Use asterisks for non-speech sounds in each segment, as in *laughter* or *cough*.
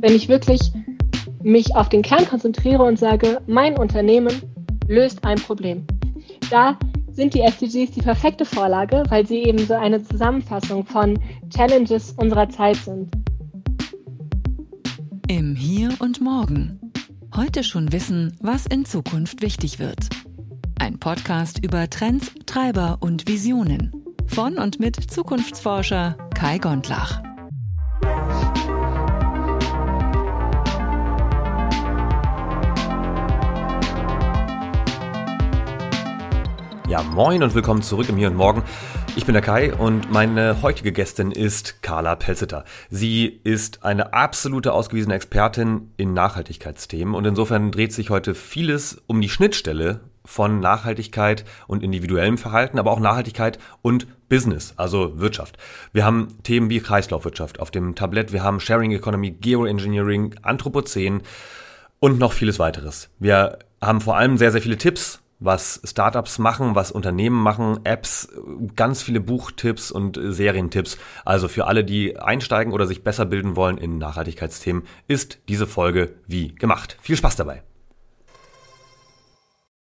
wenn ich wirklich mich auf den Kern konzentriere und sage, mein Unternehmen löst ein Problem. Da sind die SDGs die perfekte Vorlage, weil sie eben so eine Zusammenfassung von Challenges unserer Zeit sind. Im Hier und Morgen. Heute schon wissen, was in Zukunft wichtig wird. Ein Podcast über Trends, Treiber und Visionen. Von und mit Zukunftsforscher Kai Gondlach. Ja, moin und willkommen zurück im Hier und Morgen. Ich bin der Kai und meine heutige Gästin ist Carla Pelzeter. Sie ist eine absolute ausgewiesene Expertin in Nachhaltigkeitsthemen und insofern dreht sich heute vieles um die Schnittstelle von Nachhaltigkeit und individuellem Verhalten, aber auch Nachhaltigkeit und Business, also Wirtschaft. Wir haben Themen wie Kreislaufwirtschaft auf dem Tablett, wir haben Sharing Economy, Geoengineering, Anthropozän und noch vieles weiteres. Wir haben vor allem sehr, sehr viele Tipps was Startups machen, was Unternehmen machen, Apps, ganz viele Buchtipps und Serientipps. Also für alle, die einsteigen oder sich besser bilden wollen in Nachhaltigkeitsthemen, ist diese Folge wie gemacht. Viel Spaß dabei.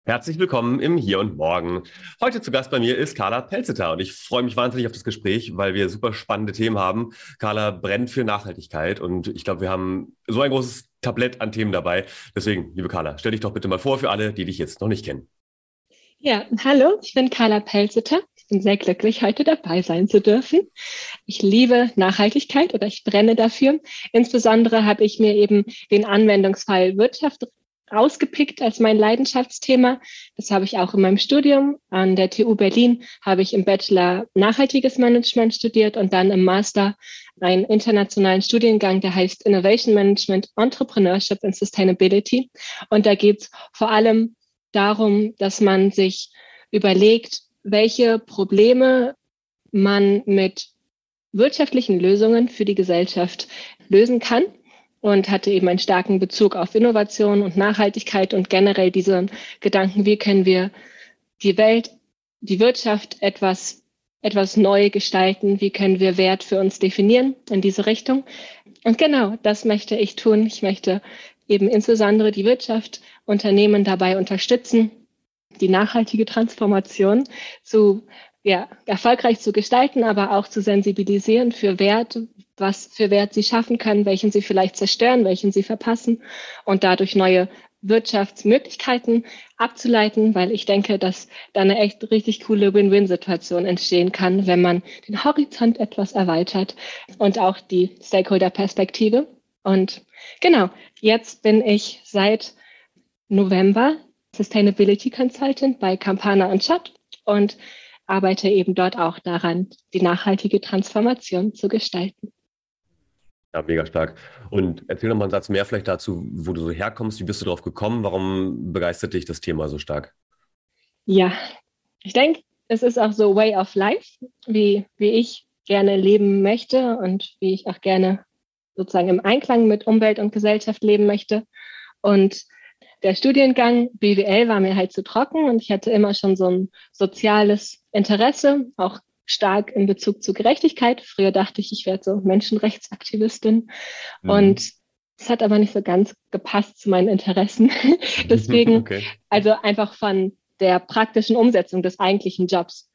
Herzlich willkommen im Hier und Morgen. Heute zu Gast bei mir ist Carla Pelzeter und ich freue mich wahnsinnig auf das Gespräch, weil wir super spannende Themen haben. Carla brennt für Nachhaltigkeit und ich glaube, wir haben so ein großes Tablett an Themen dabei. Deswegen, liebe Carla, stell dich doch bitte mal vor für alle, die dich jetzt noch nicht kennen. Ja, hallo, ich bin Carla Pelzeter. Ich bin sehr glücklich, heute dabei sein zu dürfen. Ich liebe Nachhaltigkeit oder ich brenne dafür. Insbesondere habe ich mir eben den Anwendungsfall Wirtschaft rausgepickt als mein Leidenschaftsthema. Das habe ich auch in meinem Studium. An der TU Berlin habe ich im Bachelor Nachhaltiges Management studiert und dann im Master einen internationalen Studiengang, der heißt Innovation Management, Entrepreneurship and Sustainability. Und da geht es vor allem darum, dass man sich überlegt, welche Probleme man mit wirtschaftlichen Lösungen für die Gesellschaft lösen kann und hatte eben einen starken Bezug auf Innovation und Nachhaltigkeit und generell diese Gedanken, wie können wir die Welt, die Wirtschaft etwas, etwas neu gestalten, wie können wir Wert für uns definieren in diese Richtung. Und genau das möchte ich tun. Ich möchte eben insbesondere die Wirtschaft, Unternehmen dabei unterstützen, die nachhaltige Transformation zu ja, erfolgreich zu gestalten, aber auch zu sensibilisieren für Wert, was für Wert sie schaffen können, welchen sie vielleicht zerstören, welchen sie verpassen und dadurch neue Wirtschaftsmöglichkeiten abzuleiten, weil ich denke, dass da eine echt richtig coole Win-Win-Situation entstehen kann, wenn man den Horizont etwas erweitert und auch die Stakeholder-Perspektive. Und genau, jetzt bin ich seit November Sustainability Consultant bei Campana und Chat und arbeite eben dort auch daran, die nachhaltige Transformation zu gestalten. Ja, mega stark. Und erzähl noch mal einen Satz mehr vielleicht dazu, wo du so herkommst. Wie bist du darauf gekommen? Warum begeistert dich das Thema so stark? Ja, ich denke, es ist auch so Way of Life, wie, wie ich gerne leben möchte und wie ich auch gerne sozusagen im Einklang mit Umwelt und Gesellschaft leben möchte. Und der Studiengang BWL war mir halt zu trocken und ich hatte immer schon so ein soziales Interesse, auch stark in Bezug zu Gerechtigkeit. Früher dachte ich, ich werde so Menschenrechtsaktivistin mhm. und es hat aber nicht so ganz gepasst zu meinen Interessen. *laughs* *laughs* Deswegen, okay. also einfach von der praktischen Umsetzung des eigentlichen Jobs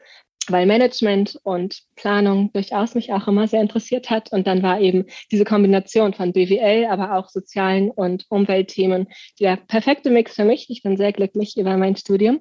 weil Management und Planung durchaus mich auch immer sehr interessiert hat. Und dann war eben diese Kombination von BWL, aber auch sozialen und Umweltthemen der perfekte Mix für mich. Ich bin sehr glücklich über mein Studium.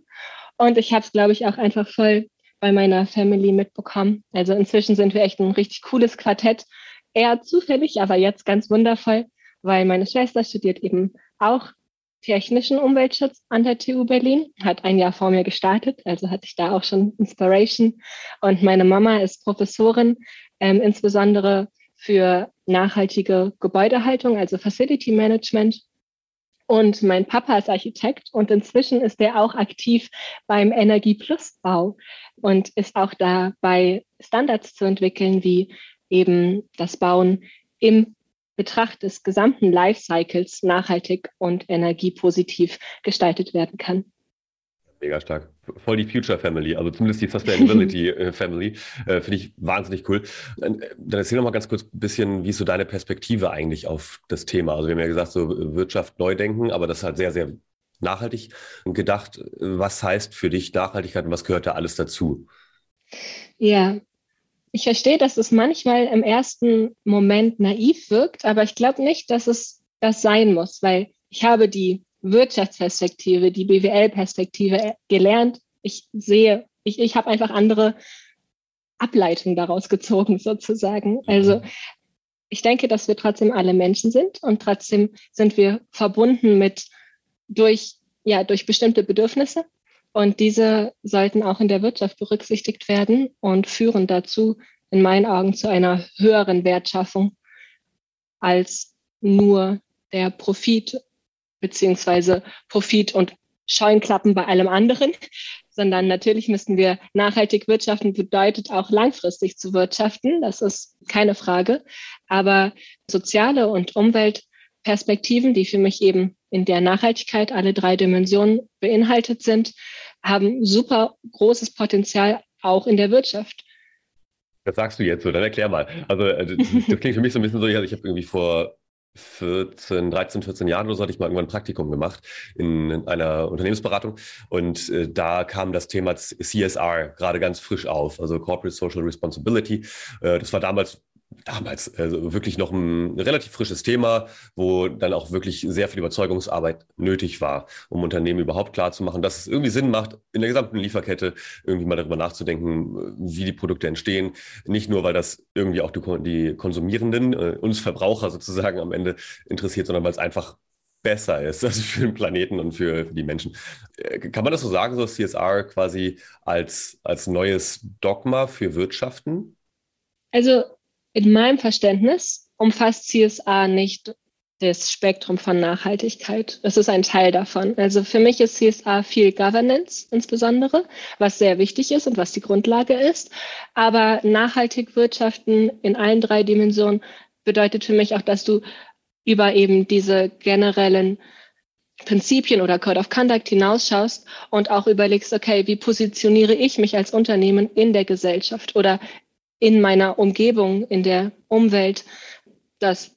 Und ich habe es, glaube ich, auch einfach voll bei meiner Family mitbekommen. Also inzwischen sind wir echt ein richtig cooles Quartett. Eher zufällig, aber jetzt ganz wundervoll, weil meine Schwester studiert eben auch technischen Umweltschutz an der TU Berlin, hat ein Jahr vor mir gestartet, also hatte ich da auch schon Inspiration. Und meine Mama ist Professorin, ähm, insbesondere für nachhaltige Gebäudehaltung, also Facility Management. Und mein Papa ist Architekt und inzwischen ist er auch aktiv beim Energieplusbau und ist auch dabei, Standards zu entwickeln, wie eben das Bauen im Betracht des gesamten Lifecycles nachhaltig und energiepositiv gestaltet werden kann. Mega stark. Voll die Future Family, also zumindest die Sustainability *laughs* äh, Family, äh, finde ich wahnsinnig cool. Dann, dann erzähl noch mal ganz kurz ein bisschen, wie ist so deine Perspektive eigentlich auf das Thema? Also wir haben ja gesagt, so Wirtschaft neu denken, aber das ist halt sehr, sehr nachhaltig gedacht. Was heißt für dich Nachhaltigkeit und was gehört da alles dazu? Ja, ich verstehe, dass es manchmal im ersten Moment naiv wirkt, aber ich glaube nicht, dass es das sein muss, weil ich habe die Wirtschaftsperspektive, die BWL-Perspektive gelernt. Ich sehe, ich, ich habe einfach andere Ableitungen daraus gezogen, *laughs* sozusagen. Also ich denke, dass wir trotzdem alle Menschen sind und trotzdem sind wir verbunden mit durch, ja, durch bestimmte Bedürfnisse. Und diese sollten auch in der Wirtschaft berücksichtigt werden und führen dazu, in meinen Augen, zu einer höheren Wertschaffung als nur der Profit beziehungsweise Profit und Scheuenklappen bei allem anderen, sondern natürlich müssten wir nachhaltig wirtschaften, bedeutet auch langfristig zu wirtschaften, das ist keine Frage. Aber soziale und Umweltperspektiven, die für mich eben in der Nachhaltigkeit alle drei Dimensionen beinhaltet sind, haben super großes Potenzial auch in der Wirtschaft. Das sagst du jetzt so, dann erklär mal. Also äh, das, das klingt für mich so ein bisschen so, ich habe irgendwie vor 14, 13, 14 Jahren oder so hatte ich mal irgendwann ein Praktikum gemacht in, einer Unternehmensberatung und äh, da kam das Thema CSR gerade ganz frisch auf, also Corporate Social Responsibility. Äh, das war damals damals also wirklich noch ein relativ frisches Thema, wo dann auch wirklich sehr viel Überzeugungsarbeit nötig war, um Unternehmen überhaupt klar zu machen, dass es irgendwie Sinn macht, in der gesamten Lieferkette irgendwie mal darüber nachzudenken, wie die Produkte entstehen. Nicht nur, weil das irgendwie auch die, die Konsumierenden, äh, uns Verbraucher sozusagen am Ende interessiert, sondern weil es einfach besser ist, *laughs* also für den Planeten und für, für die Menschen. Äh, kann man das so sagen, so CSR quasi als, als neues Dogma für Wirtschaften? Also in meinem Verständnis umfasst CSA nicht das Spektrum von Nachhaltigkeit. Es ist ein Teil davon. Also für mich ist CSA viel Governance insbesondere, was sehr wichtig ist und was die Grundlage ist. Aber nachhaltig wirtschaften in allen drei Dimensionen bedeutet für mich auch, dass du über eben diese generellen Prinzipien oder Code of Conduct hinausschaust und auch überlegst, okay, wie positioniere ich mich als Unternehmen in der Gesellschaft oder in meiner Umgebung, in der Umwelt. Das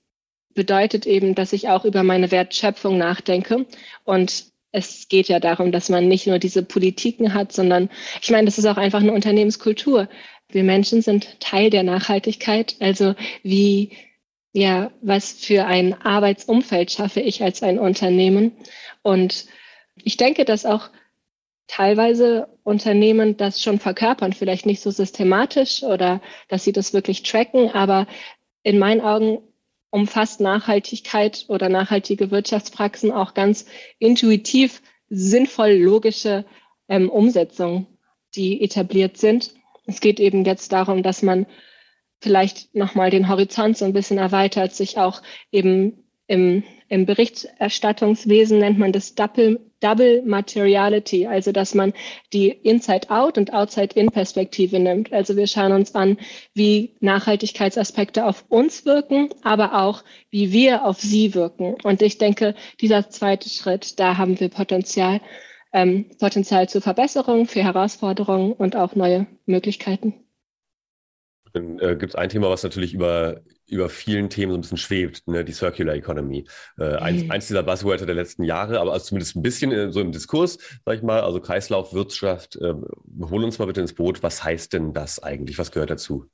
bedeutet eben, dass ich auch über meine Wertschöpfung nachdenke. Und es geht ja darum, dass man nicht nur diese Politiken hat, sondern ich meine, das ist auch einfach eine Unternehmenskultur. Wir Menschen sind Teil der Nachhaltigkeit. Also wie, ja, was für ein Arbeitsumfeld schaffe ich als ein Unternehmen? Und ich denke, dass auch teilweise Unternehmen das schon verkörpern, vielleicht nicht so systematisch oder dass sie das wirklich tracken, aber in meinen Augen umfasst Nachhaltigkeit oder nachhaltige Wirtschaftspraxen auch ganz intuitiv sinnvoll logische ähm, Umsetzungen, die etabliert sind. Es geht eben jetzt darum, dass man vielleicht nochmal den Horizont so ein bisschen erweitert, sich auch eben im, im Berichterstattungswesen nennt man das Double, Double Materiality, also dass man die Inside-Out und Outside-In-Perspektive nimmt. Also wir schauen uns an, wie Nachhaltigkeitsaspekte auf uns wirken, aber auch, wie wir auf sie wirken. Und ich denke, dieser zweite Schritt, da haben wir Potenzial, ähm, Potenzial zur Verbesserung, für Herausforderungen und auch neue Möglichkeiten. Dann äh, gibt es ein Thema, was natürlich über über vielen Themen so ein bisschen schwebt, ne? die Circular Economy. Äh, eins, eins dieser Buzzwörter der letzten Jahre, aber also zumindest ein bisschen äh, so im Diskurs, sag ich mal, also Kreislaufwirtschaft. Äh, holen uns mal bitte ins Boot. Was heißt denn das eigentlich? Was gehört dazu?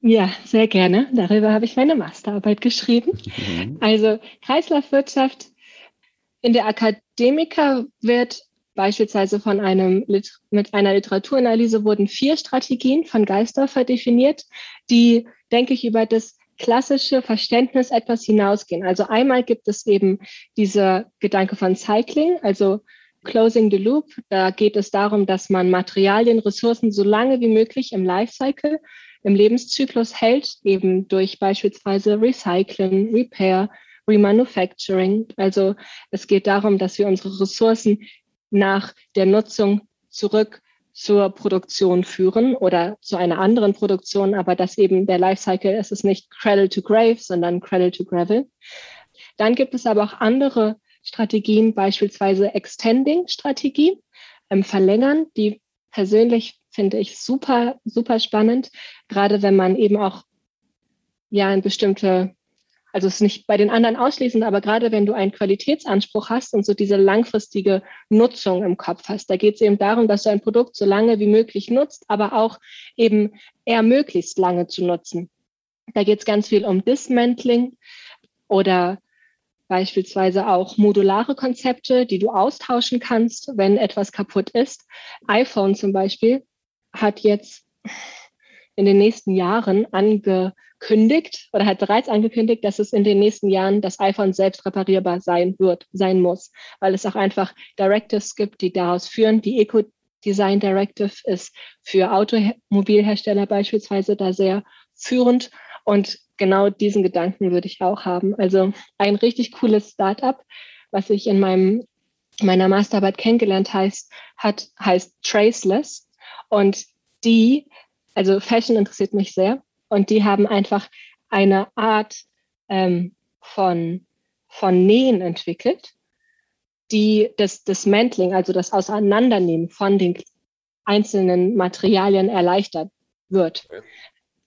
Ja, sehr gerne. Darüber habe ich meine Masterarbeit geschrieben. *laughs* Mhm. Also Kreislaufwirtschaft in der Akademiker wird beispielsweise von einem mit einer Literaturanalyse wurden vier Strategien von Geisdorfer definiert, die, denke ich, über das klassische Verständnis etwas hinausgehen. Also einmal gibt es eben dieser Gedanke von Cycling, also Closing the Loop. Da geht es darum, dass man Materialien, Ressourcen so lange wie möglich im Lifecycle, im Lebenszyklus hält, eben durch beispielsweise Recycling, Repair, Remanufacturing. Also es geht darum, dass wir unsere Ressourcen nach der Nutzung zurück zur Produktion führen oder zu einer anderen Produktion, aber dass eben der Lifecycle ist es nicht Cradle to Grave, sondern Cradle to Gravel. Dann gibt es aber auch andere Strategien, beispielsweise Extending-Strategie. ähm, verlängern. Die persönlich finde ich super, super spannend, gerade wenn man eben auch ja ein bestimmte also es ist nicht bei den anderen ausschließend, aber gerade wenn du einen Qualitätsanspruch hast und so diese langfristige Nutzung im Kopf hast, da geht es eben darum, dass du ein Produkt so lange wie möglich nutzt, aber auch eben eher möglichst lange zu nutzen. Da geht es ganz viel um Dismantling oder beispielsweise auch modulare Konzepte, die du austauschen kannst, wenn etwas kaputt ist. iPhone zum Beispiel hat jetzt in den nächsten Jahren angekündigt oder hat bereits angekündigt, dass es in den nächsten Jahren das iPhone selbst reparierbar sein wird, sein muss, weil es auch einfach Directives gibt, die daraus führen. Die Eco Design Directive ist für Automobilhersteller beispielsweise da sehr führend und genau diesen Gedanken würde ich auch haben. Also ein richtig cooles Startup, was ich in meinem meiner Masterarbeit kennengelernt heißt, hat, heißt Traceless. Und die also Fashion interessiert mich sehr und die haben einfach eine Art ähm, von, von Nähen entwickelt, die das Dismantling, also das Auseinandernehmen von den einzelnen Materialien erleichtert wird.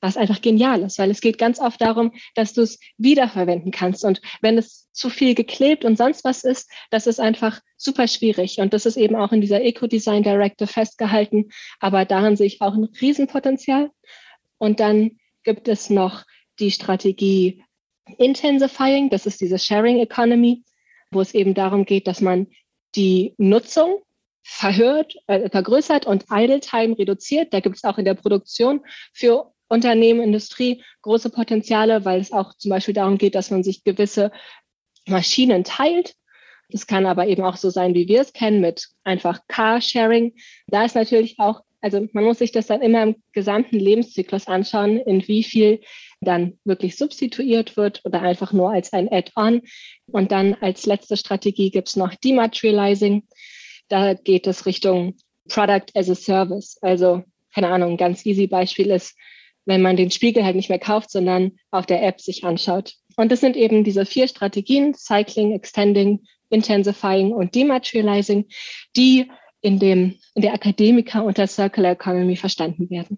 Was einfach genial ist, weil es geht ganz oft darum, dass du es wiederverwenden kannst. Und wenn es zu viel geklebt und sonst was ist, das ist einfach super schwierig. Und das ist eben auch in dieser Eco-Design Directive festgehalten. Aber darin sehe ich auch ein Riesenpotenzial. Und dann gibt es noch die Strategie Intensifying, das ist diese Sharing Economy, wo es eben darum geht, dass man die Nutzung verhört, äh, vergrößert und Idle Time reduziert. Da gibt es auch in der Produktion für Unternehmen, Industrie große Potenziale, weil es auch zum Beispiel darum geht, dass man sich gewisse Maschinen teilt. Es kann aber eben auch so sein, wie wir es kennen, mit einfach Carsharing. Da ist natürlich auch, also man muss sich das dann immer im gesamten Lebenszyklus anschauen, in wie viel dann wirklich substituiert wird oder einfach nur als ein Add-on. Und dann als letzte Strategie gibt es noch Dematerializing. Da geht es Richtung Product as a Service. Also, keine Ahnung, ein ganz easy Beispiel ist, wenn man den Spiegel halt nicht mehr kauft, sondern auf der App sich anschaut. Und das sind eben diese vier Strategien, Cycling, Extending, Intensifying und Dematerializing, die in, dem, in der Akademiker unter Circular Economy verstanden werden.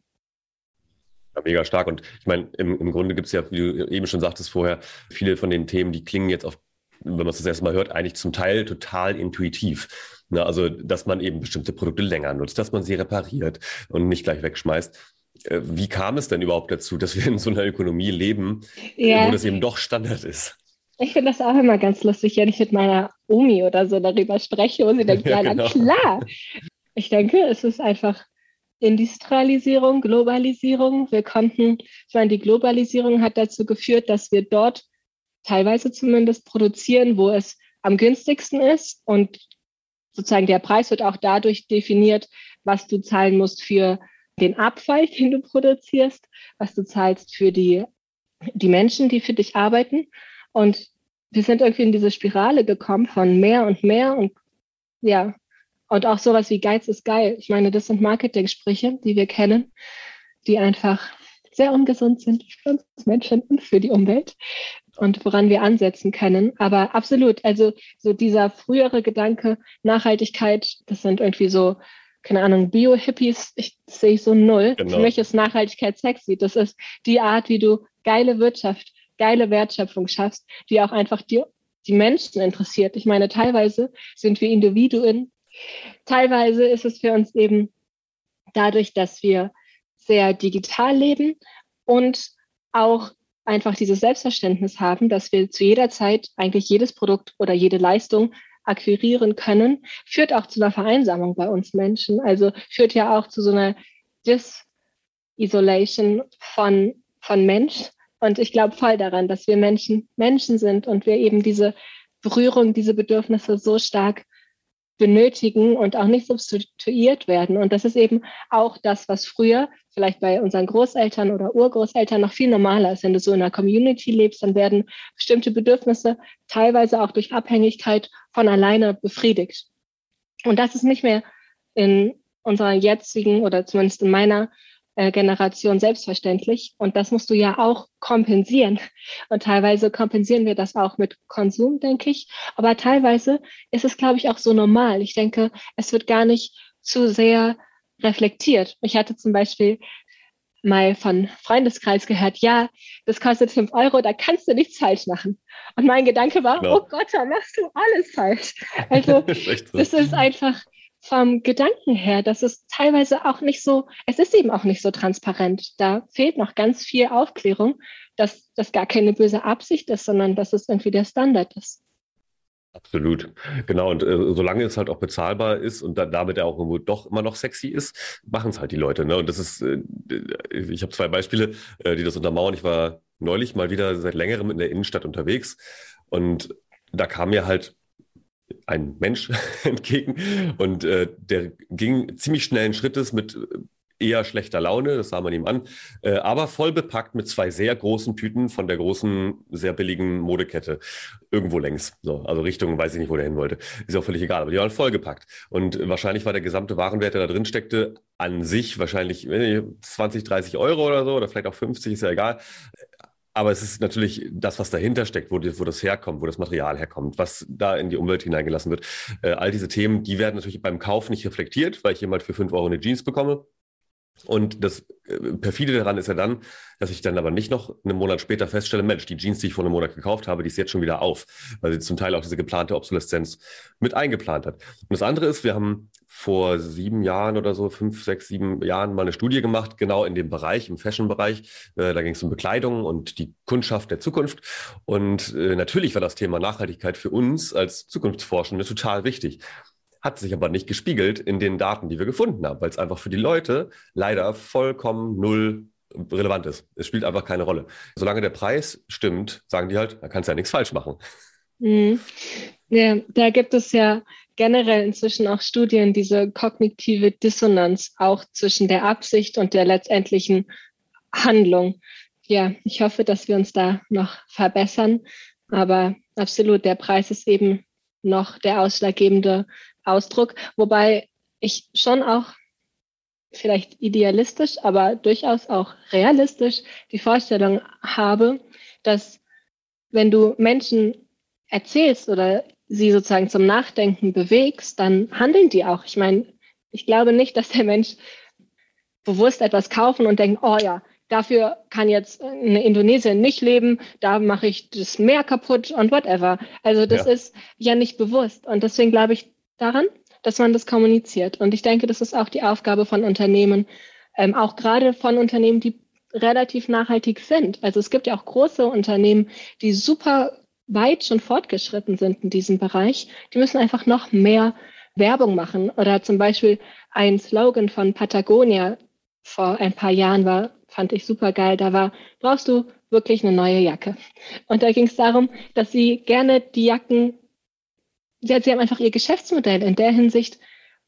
Ja, mega stark. Und ich meine, im, im Grunde gibt es ja, wie du eben schon sagtest vorher, viele von den Themen, die klingen jetzt auf, wenn man es das erste Mal hört, eigentlich zum Teil total intuitiv. Na, also, dass man eben bestimmte Produkte länger nutzt, dass man sie repariert und nicht gleich wegschmeißt. Äh, wie kam es denn überhaupt dazu, dass wir in so einer Ökonomie leben, ja. wo das eben doch Standard ist? Ich finde das auch immer ganz lustig, wenn ich mit meiner Omi oder so darüber spreche und sie *laughs* denkt, ja, ja genau. klar. Ich denke, es ist einfach Industrialisierung, Globalisierung. Wir konnten, ich meine, die Globalisierung hat dazu geführt, dass wir dort teilweise zumindest produzieren, wo es am günstigsten ist und sozusagen der Preis wird auch dadurch definiert, was du zahlen musst für den Abfall, den du produzierst, was du zahlst für die, die Menschen, die für dich arbeiten. Und wir sind irgendwie in diese Spirale gekommen von mehr und mehr und ja, und auch sowas wie Geiz ist geil. Ich meine, das sind Marketing-Sprüche, die wir kennen, die einfach sehr ungesund sind für uns Menschen und für die Umwelt und woran wir ansetzen können. Aber absolut, also so dieser frühere Gedanke, Nachhaltigkeit, das sind irgendwie so keine Ahnung, Bio-Hippies, ich sehe ich so null. Genau. Für mich ist Nachhaltigkeit sexy. Das ist die Art, wie du geile Wirtschaft, geile Wertschöpfung schaffst, die auch einfach die, die Menschen interessiert. Ich meine, teilweise sind wir Individuen. Teilweise ist es für uns eben dadurch, dass wir sehr digital leben und auch einfach dieses Selbstverständnis haben, dass wir zu jeder Zeit eigentlich jedes Produkt oder jede Leistung akquirieren können, führt auch zu einer Vereinsamung bei uns Menschen. Also führt ja auch zu so einer Dis-Isolation von, von Mensch. Und ich glaube voll daran, dass wir Menschen Menschen sind und wir eben diese Berührung, diese Bedürfnisse so stark benötigen und auch nicht substituiert werden. Und das ist eben auch das, was früher vielleicht bei unseren Großeltern oder Urgroßeltern noch viel normaler ist. Wenn du so in einer Community lebst, dann werden bestimmte Bedürfnisse teilweise auch durch Abhängigkeit von alleine befriedigt. Und das ist nicht mehr in unserer jetzigen oder zumindest in meiner Generation selbstverständlich. Und das musst du ja auch kompensieren. Und teilweise kompensieren wir das auch mit Konsum, denke ich. Aber teilweise ist es, glaube ich, auch so normal. Ich denke, es wird gar nicht zu sehr reflektiert. Ich hatte zum Beispiel mal von Freundeskreis gehört, ja, das kostet fünf Euro, da kannst du nichts falsch machen. Und mein Gedanke war, genau. oh Gott, da machst du alles falsch. Also *laughs* das, ist, so. das ist einfach vom Gedanken her, dass es teilweise auch nicht so, es ist eben auch nicht so transparent. Da fehlt noch ganz viel Aufklärung, dass das gar keine böse Absicht ist, sondern dass es irgendwie der Standard ist. Absolut, genau. Und äh, solange es halt auch bezahlbar ist und dann damit er auch irgendwo doch immer noch sexy ist, machen es halt die Leute. Ne? Und das ist, äh, ich habe zwei Beispiele, äh, die das untermauern. Ich war neulich mal wieder seit längerem in der Innenstadt unterwegs und da kam mir halt ein Mensch *laughs* entgegen und äh, der ging ziemlich schnellen Schrittes mit eher schlechter Laune, das sah man ihm an, äh, aber voll bepackt mit zwei sehr großen Tüten von der großen, sehr billigen Modekette. Irgendwo längs. So, also Richtung, weiß ich nicht, wo der hin wollte. Ist auch völlig egal, aber die waren vollgepackt. Und wahrscheinlich war der gesamte Warenwert, der da drin steckte, an sich wahrscheinlich 20, 30 Euro oder so, oder vielleicht auch 50, ist ja egal. Aber es ist natürlich das, was dahinter steckt, wo, wo, das herkommt, wo das Material herkommt, was da in die Umwelt hineingelassen wird. Äh, all diese Themen, die werden natürlich beim Kauf nicht reflektiert, weil ich jemand für fünf Euro eine Jeans bekomme. Und das äh, perfide daran ist ja dann, dass ich dann aber nicht noch einen Monat später feststelle, Mensch, die Jeans, die ich vor einem Monat gekauft habe, die ist jetzt schon wieder auf, weil sie zum Teil auch diese geplante Obsoleszenz mit eingeplant hat. Und das andere ist, wir haben vor sieben Jahren oder so, fünf, sechs, sieben Jahren mal eine Studie gemacht, genau in dem Bereich, im Fashion-Bereich. Äh, da ging es um Bekleidung und die Kundschaft der Zukunft. Und äh, natürlich war das Thema Nachhaltigkeit für uns als Zukunftsforschende total wichtig hat sich aber nicht gespiegelt in den Daten, die wir gefunden haben, weil es einfach für die Leute leider vollkommen null relevant ist. Es spielt einfach keine Rolle. Solange der Preis stimmt, sagen die halt, da kannst du ja nichts falsch machen. Mhm. Ja, da gibt es ja generell inzwischen auch Studien, diese kognitive Dissonanz auch zwischen der Absicht und der letztendlichen Handlung. Ja, ich hoffe, dass wir uns da noch verbessern. Aber absolut, der Preis ist eben noch der ausschlaggebende Ausdruck, wobei ich schon auch vielleicht idealistisch, aber durchaus auch realistisch die Vorstellung habe, dass wenn du Menschen erzählst oder sie sozusagen zum Nachdenken bewegst, dann handeln die auch. Ich meine, ich glaube nicht, dass der Mensch bewusst etwas kaufen und denkt, oh ja, dafür kann jetzt eine Indonesien nicht leben, da mache ich das Meer kaputt und whatever. Also das ja. ist ja nicht bewusst. Und deswegen glaube ich, daran, dass man das kommuniziert. Und ich denke, das ist auch die Aufgabe von Unternehmen, ähm, auch gerade von Unternehmen, die relativ nachhaltig sind. Also es gibt ja auch große Unternehmen, die super weit schon fortgeschritten sind in diesem Bereich. Die müssen einfach noch mehr Werbung machen. Oder zum Beispiel ein Slogan von Patagonia vor ein paar Jahren war, fand ich super geil. Da war, brauchst du wirklich eine neue Jacke? Und da ging es darum, dass sie gerne die Jacken ja, sie haben einfach ihr Geschäftsmodell in der Hinsicht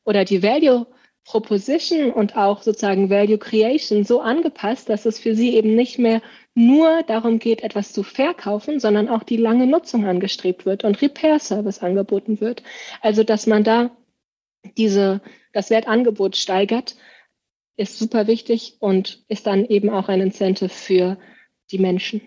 oder die Value Proposition und auch sozusagen Value Creation so angepasst, dass es für sie eben nicht mehr nur darum geht, etwas zu verkaufen, sondern auch die lange Nutzung angestrebt wird und Repair Service angeboten wird. Also, dass man da diese, das Wertangebot steigert, ist super wichtig und ist dann eben auch ein Incentive für die Menschen.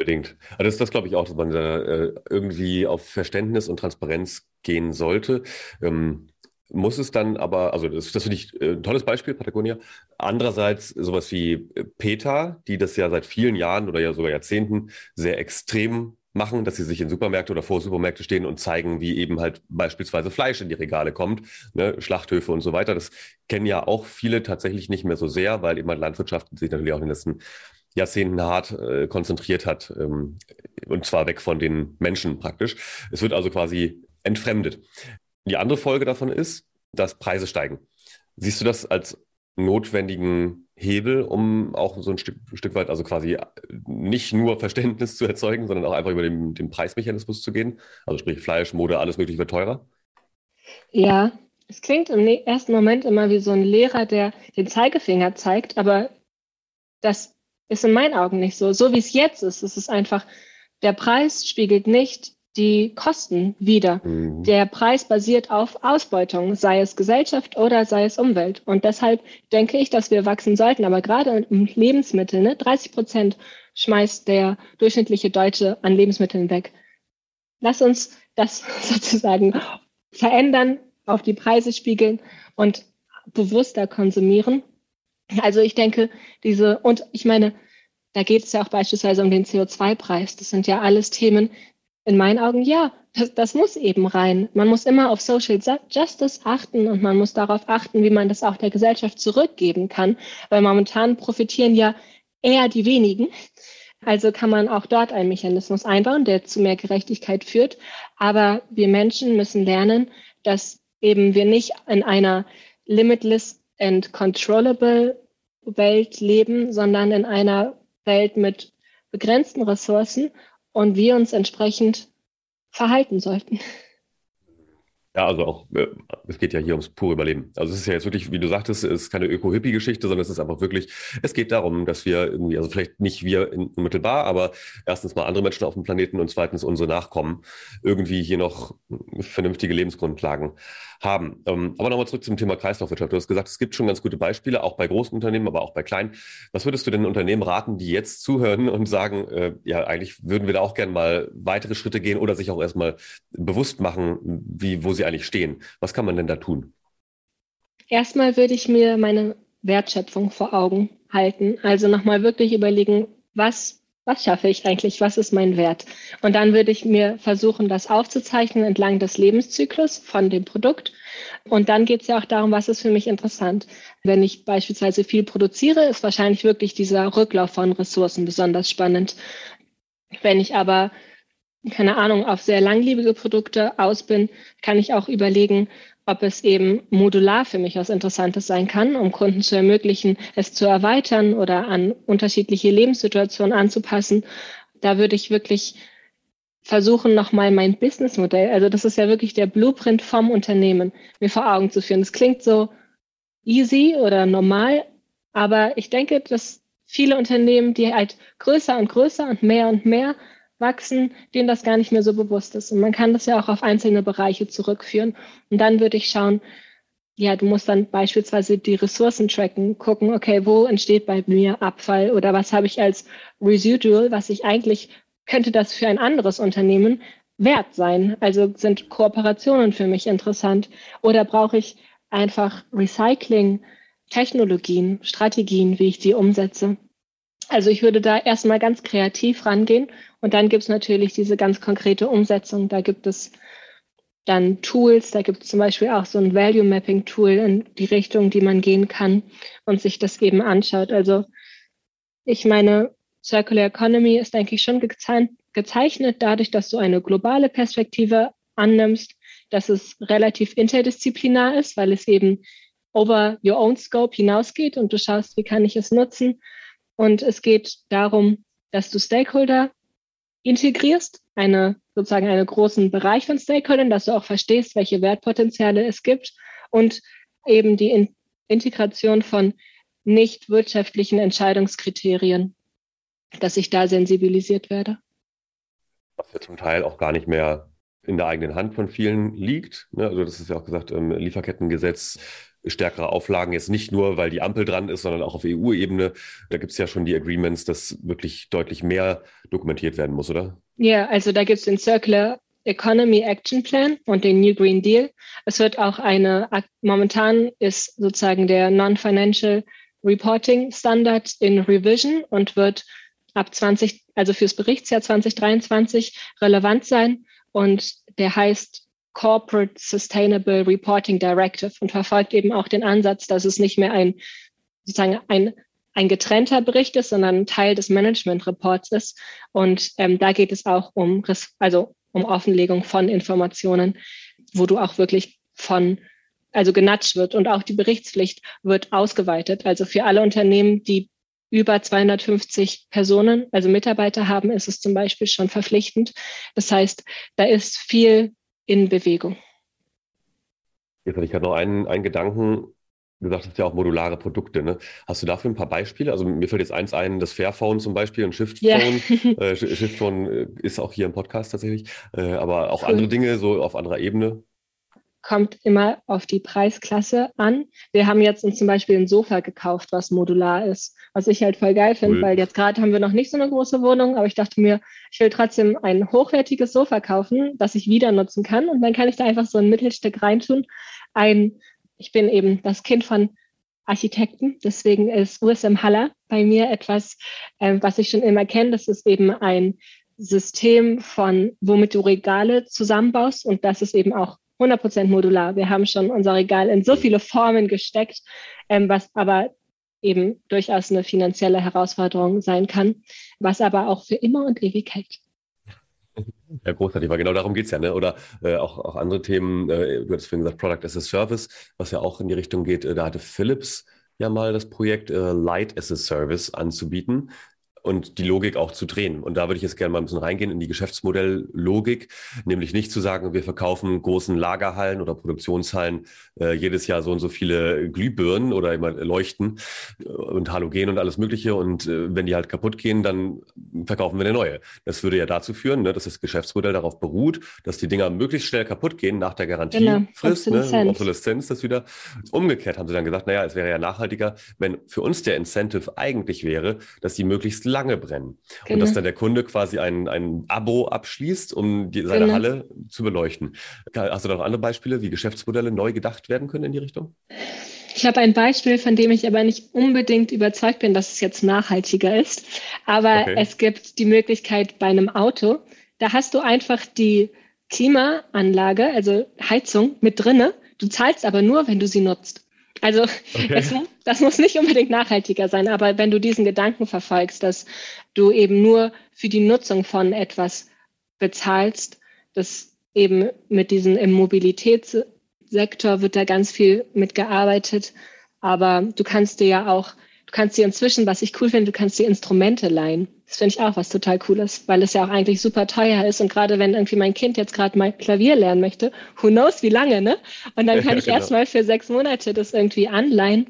Unbedingt. Also das ist das, glaube ich, auch, dass man da äh, irgendwie auf Verständnis und Transparenz gehen sollte. Ähm, muss es dann aber, also das, das finde ich äh, ein tolles Beispiel, Patagonia. Andererseits sowas wie äh, PETA, die das ja seit vielen Jahren oder ja sogar Jahrzehnten sehr extrem machen, dass sie sich in Supermärkte oder vor Supermärkte stehen und zeigen, wie eben halt beispielsweise Fleisch in die Regale kommt, ne, Schlachthöfe und so weiter. Das kennen ja auch viele tatsächlich nicht mehr so sehr, weil eben halt Landwirtschaft sich natürlich auch in den letzten Jahrzehnten hart äh, konzentriert hat. Ähm, und zwar weg von den Menschen praktisch. Es wird also quasi entfremdet. Die andere Folge davon ist, dass Preise steigen. Siehst du das als notwendigen Hebel, um auch so ein Stück, Stück weit, also quasi nicht nur Verständnis zu erzeugen, sondern auch einfach über den, den Preismechanismus zu gehen? Also sprich Fleisch, Mode, alles mögliche wird teurer? Ja, es klingt im ersten Moment immer wie so ein Lehrer, der den Zeigefinger zeigt, aber das ist in meinen Augen nicht so. So wie es jetzt ist, ist es einfach, der Preis spiegelt nicht die Kosten wider. Mhm. Der Preis basiert auf Ausbeutung, sei es Gesellschaft oder sei es Umwelt. Und deshalb denke ich, dass wir wachsen sollten. Aber gerade im Lebensmittel, ne, 30 Prozent schmeißt der durchschnittliche Deutsche an Lebensmitteln weg. Lass uns das *laughs* sozusagen verändern auf die Preise spiegeln und bewusster konsumieren. Also ich denke, diese, und ich meine, da geht es ja auch beispielsweise um den CO2-Preis. Das sind ja alles Themen, in meinen Augen, ja, das, das muss eben rein. Man muss immer auf Social Justice achten und man muss darauf achten, wie man das auch der Gesellschaft zurückgeben kann, weil momentan profitieren ja eher die wenigen. Also kann man auch dort einen Mechanismus einbauen, der zu mehr Gerechtigkeit führt. Aber wir Menschen müssen lernen, dass eben wir nicht in einer limitless and controllable Welt leben, sondern in einer Welt mit begrenzten Ressourcen und wir uns entsprechend verhalten sollten. Ja, also auch, äh, es geht ja hier ums pure Überleben. Also es ist ja jetzt wirklich, wie du sagtest, es ist keine Öko-Hippie-Geschichte, sondern es ist einfach wirklich, es geht darum, dass wir irgendwie, also vielleicht nicht wir unmittelbar, aber erstens mal andere Menschen auf dem Planeten und zweitens unsere Nachkommen irgendwie hier noch vernünftige Lebensgrundlagen haben. Ähm, aber nochmal zurück zum Thema Kreislaufwirtschaft. Du hast gesagt, es gibt schon ganz gute Beispiele, auch bei großen Unternehmen, aber auch bei kleinen. Was würdest du den Unternehmen raten, die jetzt zuhören und sagen, äh, ja, eigentlich würden wir da auch gerne mal weitere Schritte gehen oder sich auch erstmal bewusst machen, wie, wo sie eigentlich stehen? Was kann man denn da tun? Erstmal würde ich mir meine Wertschöpfung vor Augen halten. Also nochmal wirklich überlegen, was was schaffe ich eigentlich, was ist mein Wert? Und dann würde ich mir versuchen, das aufzuzeichnen entlang des Lebenszyklus von dem Produkt. Und dann geht es ja auch darum, was ist für mich interessant. Wenn ich beispielsweise viel produziere, ist wahrscheinlich wirklich dieser Rücklauf von Ressourcen besonders spannend. Wenn ich aber keine Ahnung, auf sehr langlebige Produkte aus bin, kann ich auch überlegen, ob es eben modular für mich was Interessantes sein kann, um Kunden zu ermöglichen, es zu erweitern oder an unterschiedliche Lebenssituationen anzupassen. Da würde ich wirklich versuchen, nochmal mein Businessmodell, also das ist ja wirklich der Blueprint vom Unternehmen, mir vor Augen zu führen. Es klingt so easy oder normal, aber ich denke, dass viele Unternehmen, die halt größer und größer und mehr und mehr wachsen, denen das gar nicht mehr so bewusst ist. Und man kann das ja auch auf einzelne Bereiche zurückführen. Und dann würde ich schauen, ja, du musst dann beispielsweise die Ressourcen tracken, gucken, okay, wo entsteht bei mir Abfall oder was habe ich als Residual, was ich eigentlich, könnte das für ein anderes Unternehmen wert sein? Also sind Kooperationen für mich interessant oder brauche ich einfach Recycling, Technologien, Strategien, wie ich die umsetze? Also ich würde da erstmal ganz kreativ rangehen und dann gibt es natürlich diese ganz konkrete Umsetzung. Da gibt es dann Tools, da gibt es zum Beispiel auch so ein Value Mapping Tool in die Richtung, die man gehen kann und sich das eben anschaut. Also ich meine, Circular Economy ist, denke ich, schon gezeichnet dadurch, dass du eine globale Perspektive annimmst, dass es relativ interdisziplinar ist, weil es eben over your own scope hinausgeht und du schaust, wie kann ich es nutzen. Und es geht darum, dass du Stakeholder integrierst, eine sozusagen einen großen Bereich von Stakeholdern, dass du auch verstehst, welche Wertpotenziale es gibt und eben die In Integration von nicht wirtschaftlichen Entscheidungskriterien, dass ich da sensibilisiert werde. Was ja zum Teil auch gar nicht mehr in der eigenen Hand von vielen liegt. Ne? Also das ist ja auch gesagt, ähm, Lieferkettengesetz, stärkere Auflagen, jetzt nicht nur, weil die Ampel dran ist, sondern auch auf EU-Ebene. Da gibt es ja schon die Agreements, dass wirklich deutlich mehr dokumentiert werden muss, oder? Ja, also da gibt es den Circular Economy Action Plan und den New Green Deal. Es wird auch eine, momentan ist sozusagen der Non-Financial Reporting Standard in Revision und wird ab 20, also fürs Berichtsjahr 2023 relevant sein. Und der heißt Corporate Sustainable Reporting Directive und verfolgt eben auch den Ansatz, dass es nicht mehr ein sozusagen ein, ein getrennter Bericht ist, sondern Teil des Management Reports ist. Und ähm, da geht es auch um, also um Offenlegung von Informationen, wo du auch wirklich von also genatscht wird und auch die Berichtspflicht wird ausgeweitet. Also für alle Unternehmen, die über 250 Personen, also Mitarbeiter haben, ist es zum Beispiel schon verpflichtend. Das heißt, da ist viel in Bewegung. Jetzt hatte ich gerade noch einen, einen Gedanken. Du sagtest ja auch modulare Produkte. Ne? Hast du dafür ein paar Beispiele? Also mir fällt jetzt eins ein, das Fairphone zum Beispiel und Shiftphone. Yeah. *laughs* äh, Shiftphone äh, ist auch hier im Podcast tatsächlich, äh, aber auch cool. andere Dinge so auf anderer Ebene kommt immer auf die Preisklasse an. Wir haben jetzt uns zum Beispiel ein Sofa gekauft, was modular ist, was ich halt voll geil finde, cool. weil jetzt gerade haben wir noch nicht so eine große Wohnung, aber ich dachte mir, ich will trotzdem ein hochwertiges Sofa kaufen, das ich wieder nutzen kann und dann kann ich da einfach so ein Mittelstück reintun. ein, ich bin eben das Kind von Architekten, deswegen ist USM Haller bei mir etwas, äh, was ich schon immer kenne. Das ist eben ein System von, womit du Regale zusammenbaust und das ist eben auch 100% modular. Wir haben schon unser Regal in so viele Formen gesteckt, ähm, was aber eben durchaus eine finanzielle Herausforderung sein kann, was aber auch für immer und ewig hält. Ja, großartig, weil genau darum geht's ja, ne? Oder äh, auch, auch andere Themen, äh, du hattest vorhin gesagt, Product as a Service, was ja auch in die Richtung geht, äh, da hatte Philips ja mal das Projekt äh, Light as a Service anzubieten und die Logik auch zu drehen. Und da würde ich jetzt gerne mal ein bisschen reingehen in die Geschäftsmodelllogik, nämlich nicht zu sagen, wir verkaufen großen Lagerhallen oder Produktionshallen äh, jedes Jahr so und so viele Glühbirnen oder immer Leuchten und Halogen und alles Mögliche. Und äh, wenn die halt kaputt gehen, dann verkaufen wir eine neue. Das würde ja dazu führen, ne, dass das Geschäftsmodell darauf beruht, dass die Dinger möglichst schnell kaputt gehen nach der Garantiefrist, genau. ne, Obsoleszenz das wieder. Umgekehrt haben sie dann gesagt, naja, es wäre ja nachhaltiger, wenn für uns der Incentive eigentlich wäre, dass die möglichst lange brennen. Genau. Und dass genau. dann der Kunde quasi ein, ein Abo abschließt, um die, seine genau. Halle zu beleuchten. Hast du da noch andere Beispiele, wie Geschäftsmodelle neu gedacht werden können in die Richtung? Ich habe ein Beispiel, von dem ich aber nicht unbedingt überzeugt bin, dass es jetzt nachhaltiger ist. Aber okay. es gibt die Möglichkeit bei einem Auto, da hast du einfach die Klimaanlage, also Heizung mit drinne. Du zahlst aber nur, wenn du sie nutzt. Also okay. das, das, muss nicht unbedingt nachhaltiger sein, aber wenn du diesen Gedanken verfolgst, dass du eben nur für die Nutzung von etwas bezahlst, das eben mit diesem im Mobilitätssektor wird da ganz viel mitgearbeitet, aber du kannst dir ja auch Du kannst dir inzwischen, was ich cool finde, du kannst dir Instrumente leihen. Das finde ich auch was total Cooles, weil es ja auch eigentlich super teuer ist. Und gerade wenn irgendwie mein Kind jetzt gerade mal Klavier lernen möchte, who knows wie lange, ne? Und dann *laughs* kann ich genau. erstmal für sechs Monate das irgendwie anleihen.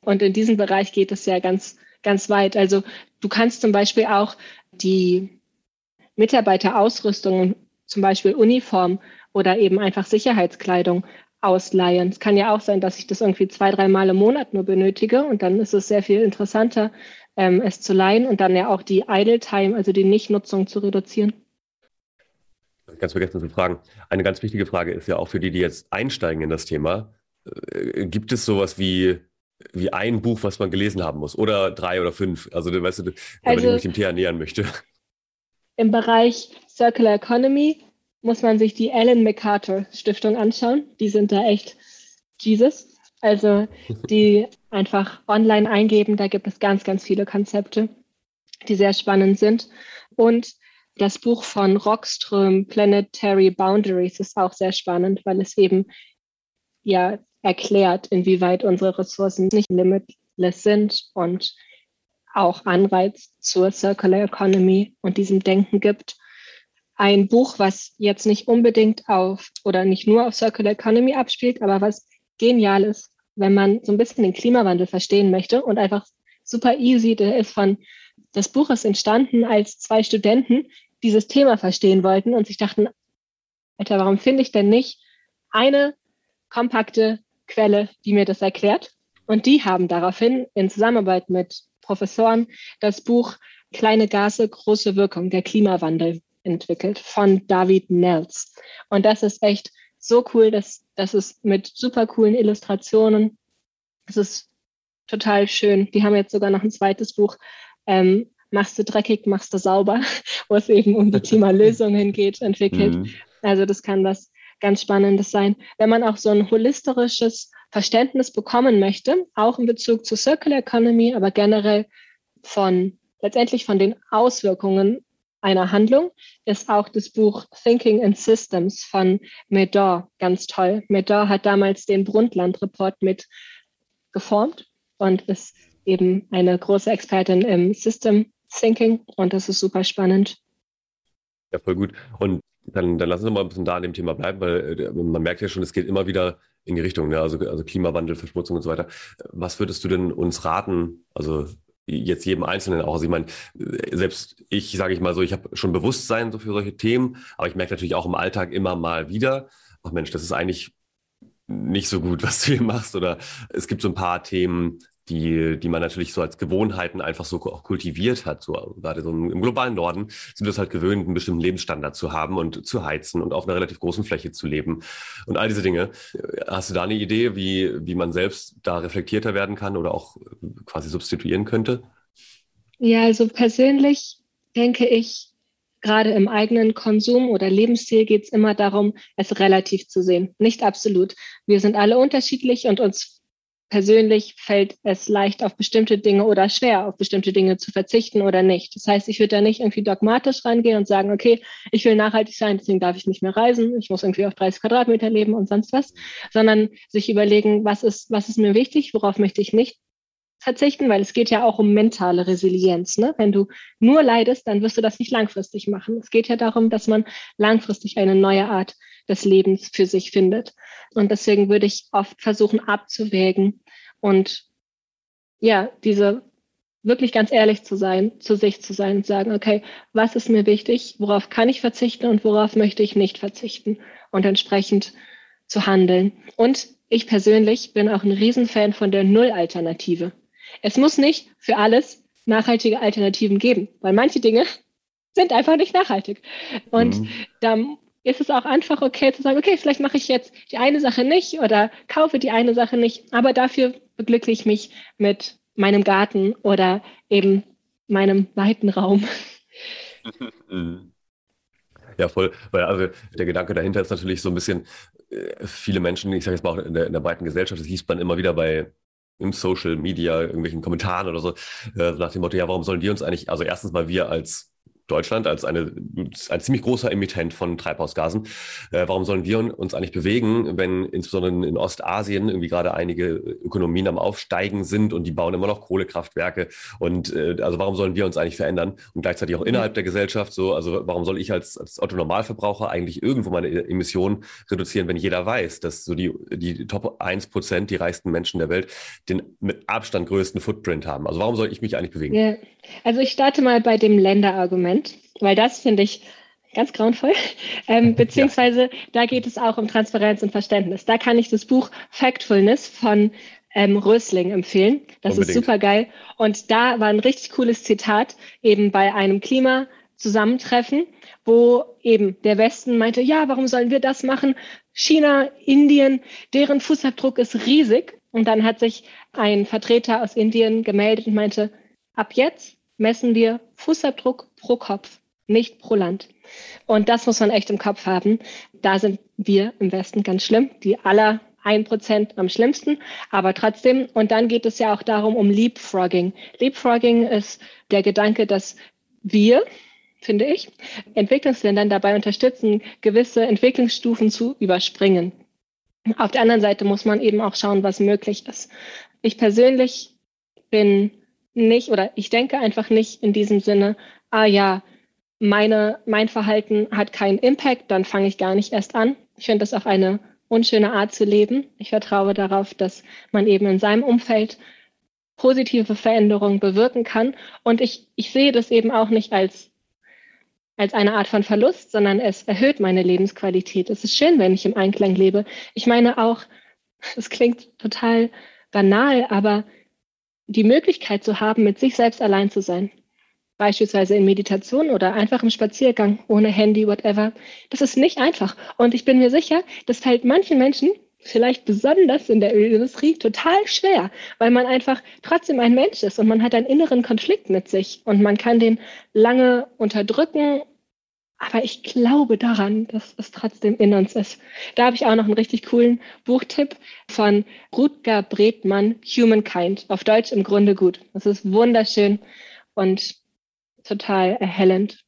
Und in diesem Bereich geht es ja ganz, ganz weit. Also du kannst zum Beispiel auch die Mitarbeiterausrüstung, zum Beispiel Uniform oder eben einfach Sicherheitskleidung ausleihen. Es kann ja auch sein, dass ich das irgendwie zwei, drei Mal im Monat nur benötige und dann ist es sehr viel interessanter, ähm, es zu leihen und dann ja auch die Idle Time, also die Nichtnutzung zu reduzieren. Ganz vergessen zu fragen. Eine ganz wichtige Frage ist ja auch für die, die jetzt einsteigen in das Thema. Äh, gibt es sowas wie, wie ein Buch, was man gelesen haben muss? Oder drei oder fünf? Also, weißt du, wenn also, man sich dem Thema nähern möchte. Im Bereich Circular Economy muss man sich die Ellen MacArthur Stiftung anschauen. Die sind da echt Jesus. Also *laughs* die einfach online eingeben, da gibt es ganz, ganz viele Konzepte, die sehr spannend sind. Und das Buch von Rockström, Planetary Boundaries, ist auch sehr spannend, weil es eben ja erklärt, inwieweit unsere Ressourcen nicht limitless sind und auch Anreiz zur Circular Economy und diesem Denken gibt ein Buch, was jetzt nicht unbedingt auf oder nicht nur auf Circular Economy abspielt, aber was genial ist, wenn man so ein bisschen den Klimawandel verstehen möchte und einfach super easy, ist von, das Buch ist entstanden, als zwei Studenten dieses Thema verstehen wollten und sich dachten, Alter, warum finde ich denn nicht eine kompakte Quelle, die mir das erklärt? Und die haben daraufhin in Zusammenarbeit mit Professoren das Buch Kleine Gase, große Wirkung, der Klimawandel entwickelt von David Nels. Und das ist echt so cool, dass das ist mit super coolen Illustrationen. Es ist total schön. Die haben jetzt sogar noch ein zweites Buch, ähm, Machst du dreckig, machst du sauber, *laughs* wo es eben um die Klimalösungen *laughs* geht, entwickelt. Mhm. Also das kann was ganz Spannendes sein. Wenn man auch so ein holistisches Verständnis bekommen möchte, auch in Bezug zur Circular Economy, aber generell von letztendlich von den Auswirkungen einer Handlung ist auch das Buch Thinking in Systems von Medor ganz toll. Medor hat damals den Brundtland-Report mit geformt und ist eben eine große Expertin im System Thinking und das ist super spannend. Ja, voll gut. Und dann, dann lassen wir mal ein bisschen da an dem Thema bleiben, weil äh, man merkt ja schon, es geht immer wieder in die Richtung, ne? also, also Klimawandel, Verschmutzung und so weiter. Was würdest du denn uns raten, also jetzt jedem Einzelnen auch. Also ich meine, selbst ich, sage ich mal so, ich habe schon Bewusstsein so für solche Themen, aber ich merke natürlich auch im Alltag immer mal wieder, ach Mensch, das ist eigentlich nicht so gut, *laughs* was du hier machst. Oder es gibt so ein paar Themen, die, die man natürlich so als Gewohnheiten einfach so auch kultiviert hat. So, gerade so im globalen Norden sind wir es halt gewöhnt, einen bestimmten Lebensstandard zu haben und zu heizen und auf einer relativ großen Fläche zu leben und all diese Dinge. Hast du da eine Idee, wie, wie man selbst da reflektierter werden kann oder auch quasi substituieren könnte? Ja, also persönlich denke ich, gerade im eigenen Konsum oder Lebensstil geht es immer darum, es relativ zu sehen, nicht absolut. Wir sind alle unterschiedlich und uns persönlich fällt es leicht auf bestimmte Dinge oder schwer auf bestimmte Dinge zu verzichten oder nicht. Das heißt, ich würde da nicht irgendwie dogmatisch reingehen und sagen, okay, ich will nachhaltig sein, deswegen darf ich nicht mehr reisen, ich muss irgendwie auf 30 Quadratmeter leben und sonst was, sondern sich überlegen, was ist, was ist mir wichtig, worauf möchte ich nicht verzichten, weil es geht ja auch um mentale Resilienz. Ne? Wenn du nur leidest, dann wirst du das nicht langfristig machen. Es geht ja darum, dass man langfristig eine neue Art des Lebens für sich findet. Und deswegen würde ich oft versuchen abzuwägen und ja, diese wirklich ganz ehrlich zu sein, zu sich zu sein und sagen, okay, was ist mir wichtig, worauf kann ich verzichten und worauf möchte ich nicht verzichten und entsprechend zu handeln. Und ich persönlich bin auch ein Riesenfan von der Null-Alternative. Es muss nicht für alles nachhaltige Alternativen geben, weil manche Dinge *laughs* sind einfach nicht nachhaltig. Und mhm. da ist es auch einfach okay zu sagen, okay, vielleicht mache ich jetzt die eine Sache nicht oder kaufe die eine Sache nicht, aber dafür beglücke ich mich mit meinem Garten oder eben meinem weiten Raum. *laughs* Ja, voll. Weil also der Gedanke dahinter ist natürlich so ein bisschen, äh, viele Menschen, ich sage jetzt mal auch in der, in der breiten Gesellschaft, das liest man immer wieder bei im Social Media, irgendwelchen Kommentaren oder so, äh, nach dem Motto, ja, warum sollen wir uns eigentlich, also erstens mal wir als Deutschland als eine, ein ziemlich großer Emittent von Treibhausgasen. Äh, warum sollen wir uns eigentlich bewegen, wenn insbesondere in Ostasien irgendwie gerade einige Ökonomien am Aufsteigen sind und die bauen immer noch Kohlekraftwerke? Und äh, also warum sollen wir uns eigentlich verändern? Und gleichzeitig auch innerhalb der Gesellschaft so, also warum soll ich als, als Otto-Normalverbraucher eigentlich irgendwo meine Emissionen reduzieren, wenn jeder weiß, dass so die, die Top 1 Prozent, die reichsten Menschen der Welt, den mit Abstand größten Footprint haben? Also warum soll ich mich eigentlich bewegen? Ja. Also ich starte mal bei dem Länderargument. Moment, weil das finde ich ganz grauenvoll. *laughs* Ähm, *laughs* beziehungsweise ja. da geht es auch um Transparenz und Verständnis. Da kann ich das Buch Factfulness von ähm, Rösling empfehlen. Das Unbedingt. ist super geil. Und da war ein richtig cooles Zitat eben bei einem Klimazusammentreffen, wo eben der Westen meinte, ja, warum sollen wir das machen? China, Indien, deren Fußabdruck ist riesig. Und dann hat sich ein Vertreter aus Indien gemeldet und meinte, ab jetzt messen wir Fußabdruck pro Kopf, nicht pro Land. Und das muss man echt im Kopf haben. Da sind wir im Westen ganz schlimm, die aller ein Prozent am schlimmsten, aber trotzdem. Und dann geht es ja auch darum, um Leapfrogging. Leapfrogging ist der Gedanke, dass wir, finde ich, Entwicklungsländern dabei unterstützen, gewisse Entwicklungsstufen zu überspringen. Auf der anderen Seite muss man eben auch schauen, was möglich ist. Ich persönlich bin nicht oder ich denke einfach nicht in diesem Sinne, ah ja, meine, mein Verhalten hat keinen Impact, dann fange ich gar nicht erst an. Ich finde das auch eine unschöne Art zu leben. Ich vertraue darauf, dass man eben in seinem Umfeld positive Veränderungen bewirken kann. Und ich, ich sehe das eben auch nicht als, als eine Art von Verlust, sondern es erhöht meine Lebensqualität. Es ist schön, wenn ich im Einklang lebe. Ich meine auch, *laughs* es klingt total banal, aber die Möglichkeit zu haben, mit sich selbst allein zu sein, beispielsweise in Meditation oder einfach im Spaziergang ohne Handy, whatever, das ist nicht einfach. Und ich bin mir sicher, das fällt manchen Menschen, vielleicht besonders in der Ölindustrie, total schwer, weil man einfach trotzdem ein Mensch ist und man hat einen inneren Konflikt mit sich und man kann den lange unterdrücken aber ich glaube daran, dass es trotzdem in uns ist. Da habe ich auch noch einen richtig coolen Buchtipp von Rutger Bredmann, Humankind. Auf Deutsch im Grunde gut. Das ist wunderschön und total erhellend.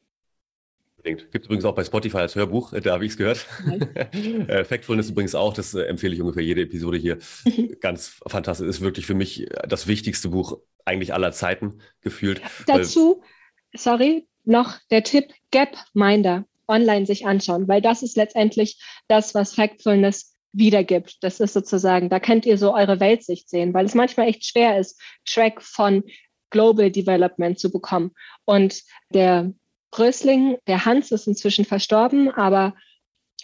Gibt es übrigens auch bei Spotify als Hörbuch, da habe ich es gehört. *laughs* äh, Factfulness übrigens auch, das äh, empfehle ich ungefähr jede Episode hier. *laughs* Ganz fantastisch, ist wirklich für mich das wichtigste Buch eigentlich aller Zeiten gefühlt. Dazu, sorry, noch der Tipp Gapminder online sich anschauen, weil das ist letztendlich das, was Factfulness wiedergibt. Das ist sozusagen, da könnt ihr so eure Weltsicht sehen, weil es manchmal echt schwer ist, Track von Global Development zu bekommen. Und der Brösling, der Hans ist inzwischen verstorben, aber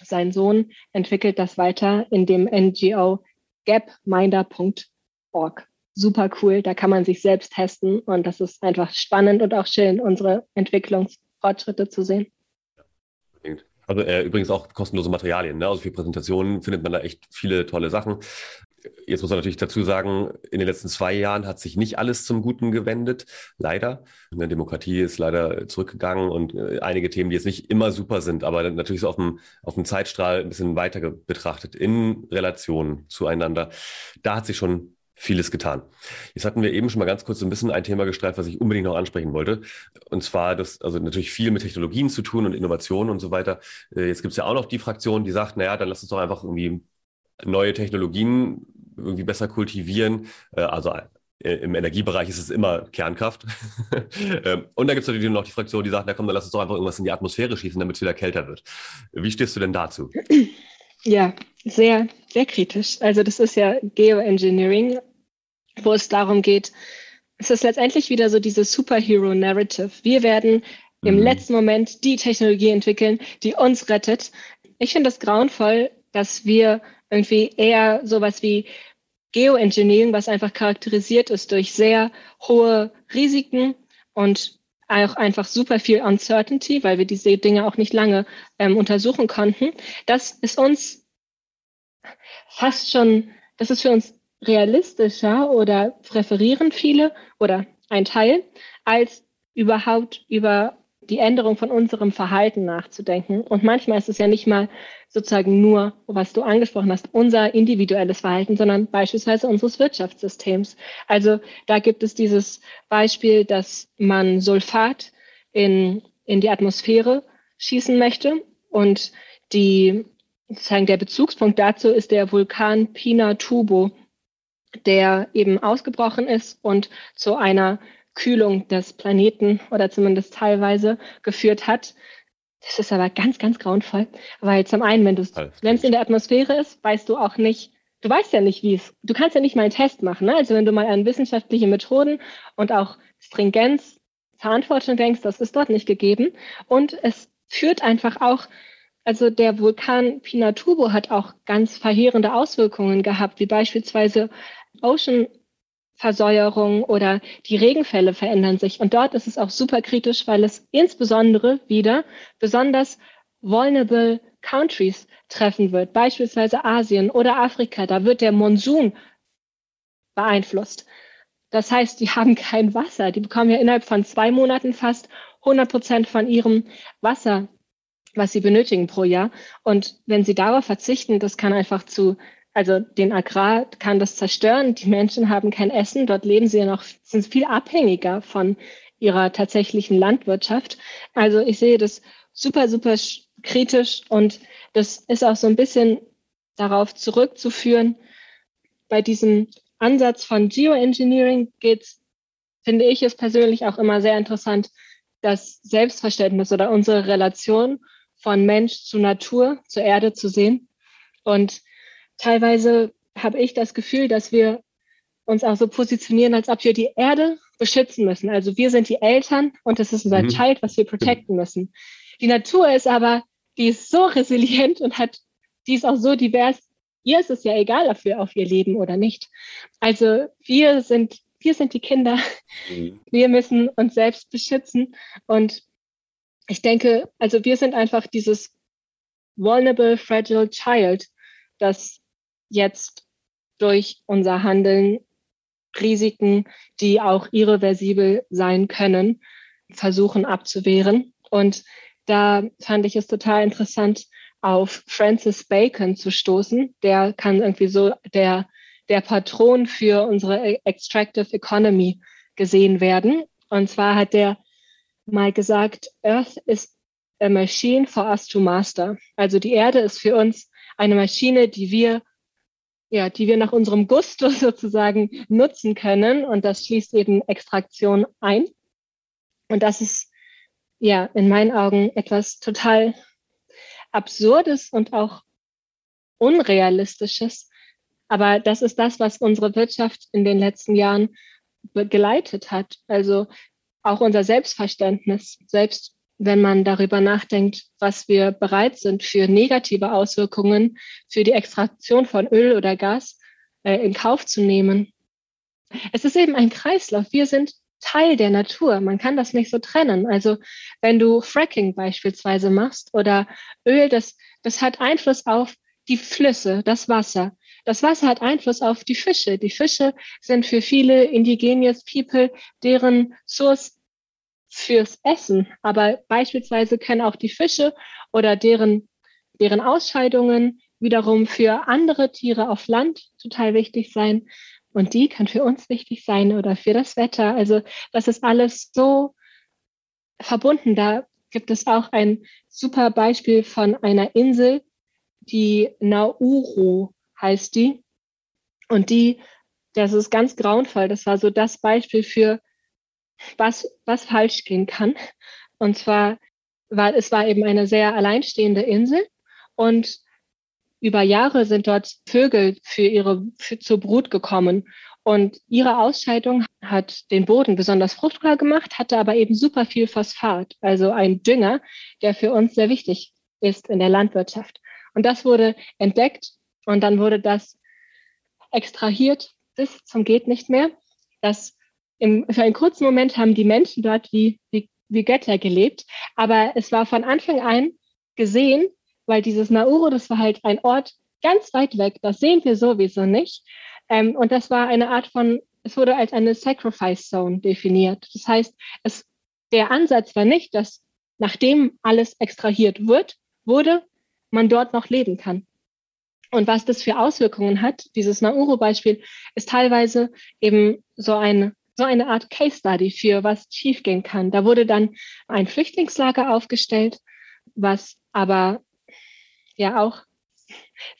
sein Sohn entwickelt das weiter in dem NGO gapminder.org. super cool. Da kann man sich selbst testen und das ist einfach spannend und auch schön, unsere Entwicklungsfortschritte zu sehen. Also äh, übrigens auch kostenlose Materialien. Ne? Also für Präsentationen findet man da echt viele tolle Sachen. Jetzt muss man natürlich dazu sagen, in den letzten zwei Jahren hat sich nicht alles zum Guten gewendet, leider. Die Demokratie ist leider zurückgegangen und äh, einige Themen, die jetzt nicht immer super sind, aber natürlich so auf dem, auf dem Zeitstrahl ein bisschen weiter betrachtet in Relation zueinander. Da hat sich schon vieles getan. Jetzt hatten wir eben schon mal ganz kurz so ein bisschen ein Thema gestreift, was ich unbedingt noch ansprechen wollte. Und zwar das, also natürlich viel mit Technologien zu tun und Innovationen und so weiter. Äh, jetzt gibt es ja auch noch die Fraktion, die sagt, naja, dann lass uns doch einfach irgendwie neue Technologien irgendwie besser kultivieren. Äh, also äh, im Energiebereich ist es immer Kernkraft. *laughs* Ähm, und da gibt es natürlich noch die Fraktion, die sagt, na komm, dann lass uns doch einfach irgendwas in die Atmosphäre schießen, damit es wieder kälter wird. Wie stehst du denn dazu? Ja, sehr, sehr kritisch. Also das ist ja Geoengineering, wo es darum geht, es ist letztendlich wieder so dieses Superhero-Narrative. Wir werden im mhm. letzten Moment die Technologie entwickeln, die uns rettet. Ich finde es grauenvoll, dass wir irgendwie eher sowas wie Geoengineering, was einfach charakterisiert ist durch sehr hohe Risiken und auch einfach super viel Uncertainty, weil wir diese Dinge auch nicht lange ähm, untersuchen konnten. Das ist uns fast schon, das ist für uns realistischer oder präferieren viele oder ein Teil, als überhaupt über die Änderung von unserem Verhalten nachzudenken. Und manchmal ist es ja nicht mal sozusagen nur, was du angesprochen hast, unser individuelles Verhalten, sondern beispielsweise unseres Wirtschaftssystems. Also da gibt es dieses Beispiel, dass man Sulfat in, in die Atmosphäre schießen möchte und die, sozusagen der Bezugspunkt dazu ist der Vulkan Pinatubo, der eben ausgebrochen ist und zu einer Kühlung des Planeten oder zumindest teilweise geführt hat. Das ist aber ganz, ganz grauenvoll, weil zum einen, wenn es in der Atmosphäre ist, weißt du auch nicht, du weißt ja nicht, wie es, du kannst ja nicht mal einen Test machen. Ne? Also wenn du mal an wissenschaftliche Methoden und auch Stringenz, Verantwortung denkst, das ist dort nicht gegeben. Und es führt einfach auch, also der Vulkan Pinatubo hat auch ganz verheerende Auswirkungen gehabt, wie beispielsweise Ocean Versäuerung oder die Regenfälle verändern sich. Und dort ist es auch super kritisch, weil es insbesondere wieder besonders vulnerable countries treffen wird, beispielsweise Asien oder Afrika. Da wird der Monsun beeinflusst. Das heißt, die *laughs* haben kein Wasser. Die bekommen ja innerhalb von zwei Monaten fast 100 Prozent von ihrem Wasser, was sie benötigen pro Jahr. Und wenn sie darauf verzichten, das kann einfach zu also den Agrar kann das zerstören. Die Menschen haben kein Essen. Dort leben sie ja noch, sind viel abhängiger von ihrer tatsächlichen Landwirtschaft. Also ich sehe das super, super kritisch und das ist auch so ein bisschen darauf zurückzuführen. Bei diesem Ansatz von Geoengineering geht es, finde ich es persönlich auch immer sehr interessant, das Selbstverständnis oder unsere Relation von Mensch zu Natur, zur Erde zu sehen. Und teilweise habe ich das Gefühl, dass wir uns auch so positionieren, als ob wir die Erde beschützen müssen. Also wir sind die Eltern und das ist unser mhm. Child, was wir protecten müssen. Die Natur ist aber, die ist so resilient und hat, die ist auch so divers. Ihr ist es ja egal, ob wir auf ihr leben oder nicht. Also wir sind, wir sind die Kinder. Mhm. Wir müssen uns selbst beschützen. Und ich denke, also wir sind einfach dieses vulnerable, fragile child, das jetzt durch unser Handeln Risiken, die auch irreversibel sein können, versuchen abzuwehren. Und da fand ich es total interessant, auf Francis Bacon zu stoßen. Der kann irgendwie so der, der Patron für unsere Extractive Economy gesehen werden. Und zwar hat der mal gesagt, Earth is a machine for us to master. Also die Erde ist für uns eine Maschine, die wir ja, die wir nach unserem Gusto *laughs* sozusagen nutzen können. Und das schließt eben Extraktion ein. Und das ist ja in meinen Augen etwas total Absurdes und auch Unrealistisches. Aber das ist das, was unsere Wirtschaft in den letzten Jahren geleitet hat. Also auch unser Selbstverständnis, selbst wenn man darüber nachdenkt, was wir bereit sind für negative Auswirkungen für die Extraktion von Öl oder Gas äh, in Kauf zu nehmen. Es ist eben ein Kreislauf. Wir sind Teil der Natur. Man kann das nicht so trennen. Also wenn du Fracking beispielsweise machst oder Öl, das, das hat Einfluss auf die Flüsse, das Wasser. Das Wasser hat Einfluss auf die Fische. Die Fische sind für viele Indigenous People deren Source fürs Essen. Aber beispielsweise können auch die Fische oder deren, deren Ausscheidungen wiederum für andere Tiere auf Land total wichtig sein. Und die kann für uns wichtig sein oder für das Wetter. Also das ist alles so verbunden. Da gibt es auch ein super Beispiel von einer Insel, die Nauru heißt die. Und die, das ist ganz grauenvoll. Das war so das Beispiel für, was, was falsch gehen kann. Und zwar war, es war eben eine sehr alleinstehende Insel und über Jahre sind dort Vögel für ihre, für, zur Brut gekommen. Und ihre Ausscheidung hat den Boden besonders fruchtbar gemacht, hatte aber eben super viel Phosphat, also ein Dünger, der für uns sehr wichtig ist in der Landwirtschaft. Und das wurde entdeckt und dann wurde das extrahiert bis zum geht nicht mehr. Das im, für einen kurzen Moment haben die Menschen dort wie, wie, wie Götter gelebt, aber es war von Anfang an gesehen, weil dieses Nauru, das war halt ein Ort ganz weit weg, das sehen wir sowieso nicht. Ähm, und das war eine Art von, es wurde als eine Sacrifice Zone definiert. Das heißt, es, der Ansatz war nicht, dass nachdem alles extrahiert wird, wurde, man dort noch leben kann. Und was das für Auswirkungen hat, dieses Nauru-Beispiel, ist teilweise eben so eine, so eine Art Case Study für was schiefgehen kann. Da wurde dann ein Flüchtlingslager aufgestellt, was aber ja auch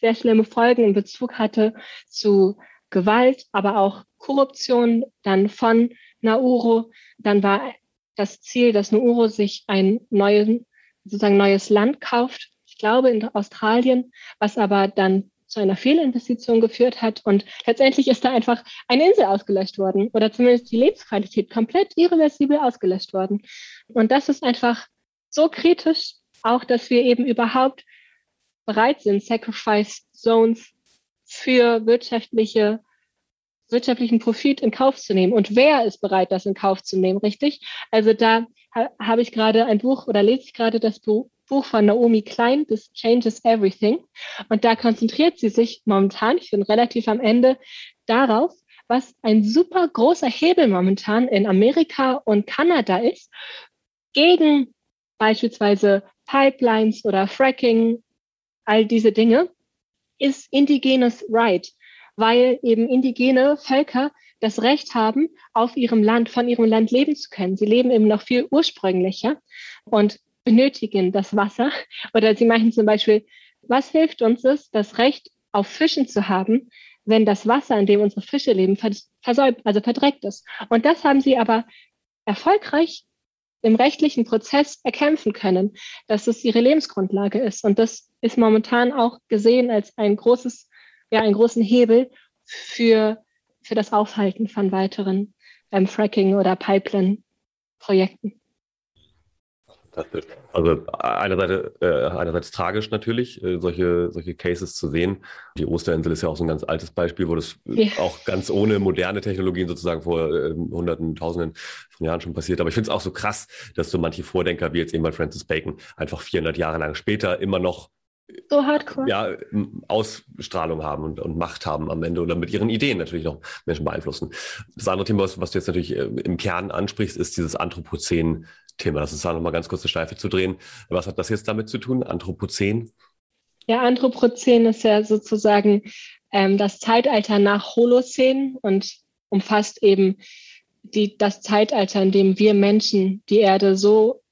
sehr schlimme Folgen in Bezug hatte zu Gewalt, aber auch Korruption dann von Nauru. Dann war das Ziel, dass Nauru sich ein neues, sozusagen neues Land kauft. Ich glaube in Australien, was aber dann zu einer Fehlinvestition geführt hat. Und letztendlich ist da einfach eine Insel ausgelöscht worden oder zumindest die Lebensqualität komplett irreversibel ausgelöscht worden. Und das ist einfach so kritisch, auch dass wir eben überhaupt bereit sind, Sacrifice Zones für wirtschaftliche, wirtschaftlichen Profit in Kauf zu nehmen. Und wer ist bereit, das in Kauf zu nehmen, richtig? Also da ha habe ich gerade ein Buch oder lese ich gerade das Buch, Buch von Naomi Klein, This Changes Everything. Und da konzentriert sie sich momentan, ich bin relativ am Ende, darauf, was ein super großer Hebel momentan in Amerika und Kanada ist, gegen beispielsweise Pipelines oder Fracking all diese Dinge, ist indigenes Right, weil eben indigene Völker das Recht haben, auf ihrem Land, von ihrem Land leben zu können. Sie leben eben noch viel ursprünglicher und benötigen das Wasser. Oder sie meinen zum Beispiel, was hilft uns es, das Recht auf Fischen zu haben, wenn das Wasser, in dem unsere Fische leben, versäumt, also verdreckt ist. Und das haben sie aber erfolgreich im rechtlichen Prozess erkämpfen können, dass es ihre Lebensgrundlage ist. Und das ist momentan auch gesehen als ein großes, ja, einen großen Hebel für, für das Aufhalten von weiteren ähm, Fracking- oder Pipeline-Projekten. Also einerseits, äh, einerseits tragisch natürlich, äh, solche, solche Cases zu sehen. Die Osterinsel ist ja auch so ein ganz altes Beispiel, wo das ja. auch ganz ohne moderne Technologien sozusagen vor äh, Hunderten, Tausenden von Jahren schon passiert. Aber ich finde es auch so krass, dass so manche Vordenker wie jetzt eben bei Francis Bacon einfach 400 Jahre lang später immer noch so hardcore. Ja, Ausstrahlung haben und, und, Macht haben am Ende oder mit ihren Ideen natürlich noch Menschen beeinflussen. Das andere Thema, was, was du jetzt natürlich äh, im Kern ansprichst, ist dieses Anthropozän Thema. Das ist da nochmal ganz kurz eine Schleife zu drehen. Was hat das jetzt damit zu tun? Anthropozän? Ja, Anthropozän ist ja sozusagen ähm, das Zeitalter nach Holozän und umfasst eben die, das Zeitalter, in dem wir Menschen die Erde so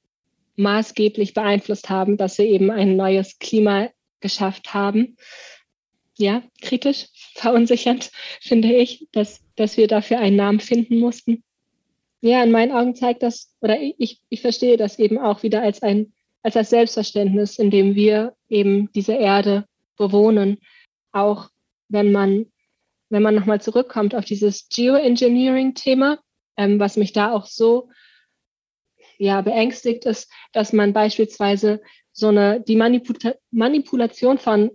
maßgeblich beeinflusst haben, dass wir eben ein neues Klima geschafft haben. Ja, kritisch, verunsichernd *laughs* finde ich, dass, dass wir dafür einen Namen finden mussten ja, in meinen Augen zeigt das, oder ich, ich verstehe das eben auch wieder als ein, als das Selbstverständnis, in dem wir eben diese Erde bewohnen. Auch wenn man, wenn man nochmal zurückkommt auf dieses Geoengineering-Thema, ähm, was mich da auch so ja, beängstigt ist, dass man beispielsweise so eine, die Manipula Manipulation von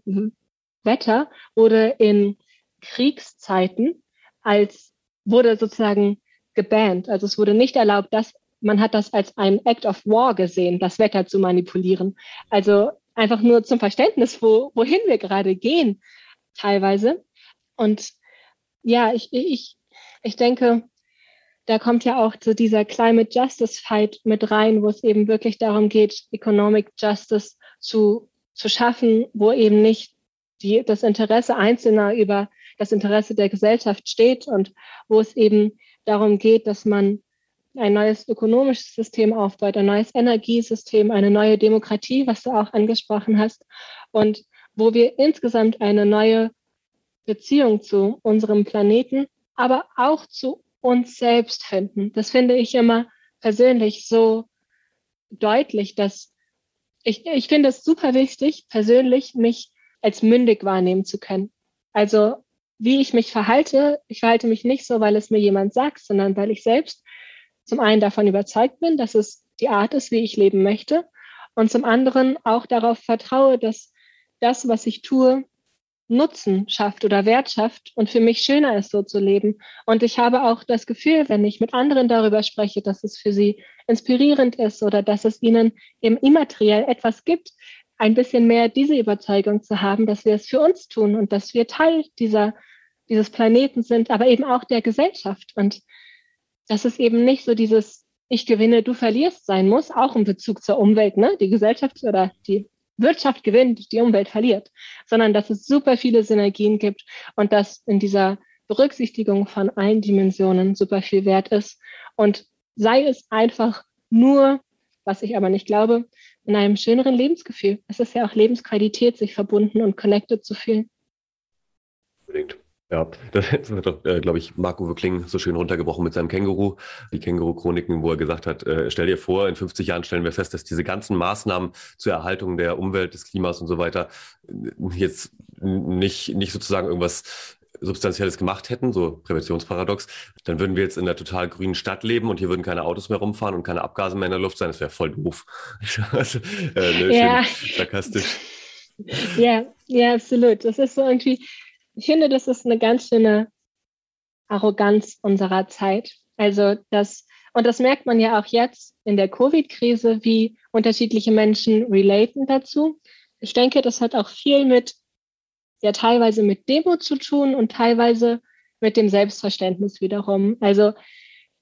Wetter wurde in Kriegszeiten als wurde sozusagen gebannt. Also es wurde nicht erlaubt, dass man hat das als ein Act of War gesehen, das Wetter zu manipulieren. Also einfach nur zum Verständnis, wo, wohin wir gerade gehen, teilweise. Und ja, ich, ich, ich denke, da kommt ja auch so dieser Climate Justice Fight mit rein, wo es eben wirklich darum geht, Economic Justice zu, zu schaffen, wo eben nicht die, das Interesse Einzelner über das Interesse der Gesellschaft steht und wo es eben darum geht, dass man ein neues ökonomisches System aufbaut, ein neues Energiesystem, eine neue Demokratie, was du auch angesprochen hast, und wo wir insgesamt eine neue Beziehung zu unserem Planeten, aber auch zu uns selbst finden. Das finde ich immer persönlich so deutlich, dass ich, ich finde es super wichtig, persönlich mich als mündig wahrnehmen zu können. Also wie ich mich verhalte, ich verhalte mich nicht so, weil es mir jemand sagt, sondern weil ich selbst zum einen davon überzeugt bin, dass es die Art ist, wie ich leben möchte und zum anderen auch darauf vertraue, dass das, was ich tue, Nutzen schafft oder Wert schafft und für mich schöner ist, so zu leben. Und ich habe auch das Gefühl, wenn ich mit anderen darüber spreche, dass es für sie inspirierend ist oder dass es ihnen im immateriell etwas gibt, ein bisschen mehr diese Überzeugung zu haben, dass wir es für uns tun und dass wir Teil dieser, dieses Planeten sind, aber eben auch der Gesellschaft. Und dass es eben nicht so dieses Ich gewinne, du verlierst sein muss, auch im Bezug zur Umwelt, ne? Die Gesellschaft oder die Wirtschaft gewinnt, die Umwelt verliert, sondern dass es super viele Synergien gibt und dass in dieser Berücksichtigung von allen Dimensionen super viel wert ist. Und sei es einfach nur, was ich aber nicht glaube, in einem schöneren Lebensgefühl. Es ist ja auch Lebensqualität, sich verbunden und connected zu fühlen. Unbedingt. Ja, das *laughs* hat doch, äh, glaube ich, Marco Kling so schön runtergebrochen mit seinem Känguru, die Känguru-Chroniken, wo er gesagt hat, äh, stell dir vor, in 50 Jahren stellen wir fest, dass diese ganzen Maßnahmen zur Erhaltung der Umwelt, des Klimas und so weiter äh, jetzt nicht, nicht sozusagen irgendwas Substanzielles gemacht hätten, so Präventionsparadox, dann würden wir jetzt in einer total grünen Stadt leben und hier würden keine Autos mehr rumfahren und keine Abgase mehr in der Luft sein. Das wäre voll doof. *laughs* also, äh, ne, ja. sarkastisch. Ja, ja, absolut. Das ist so irgendwie, ich finde, das ist eine ganz schöne Arroganz unserer Zeit. Also das, und das merkt man ja auch jetzt in der Covid-Krise, wie unterschiedliche Menschen relaten dazu. Ich denke, das hat auch viel mit, ja, teilweise mit Demo zu tun und teilweise mit dem Selbstverständnis wiederum. Also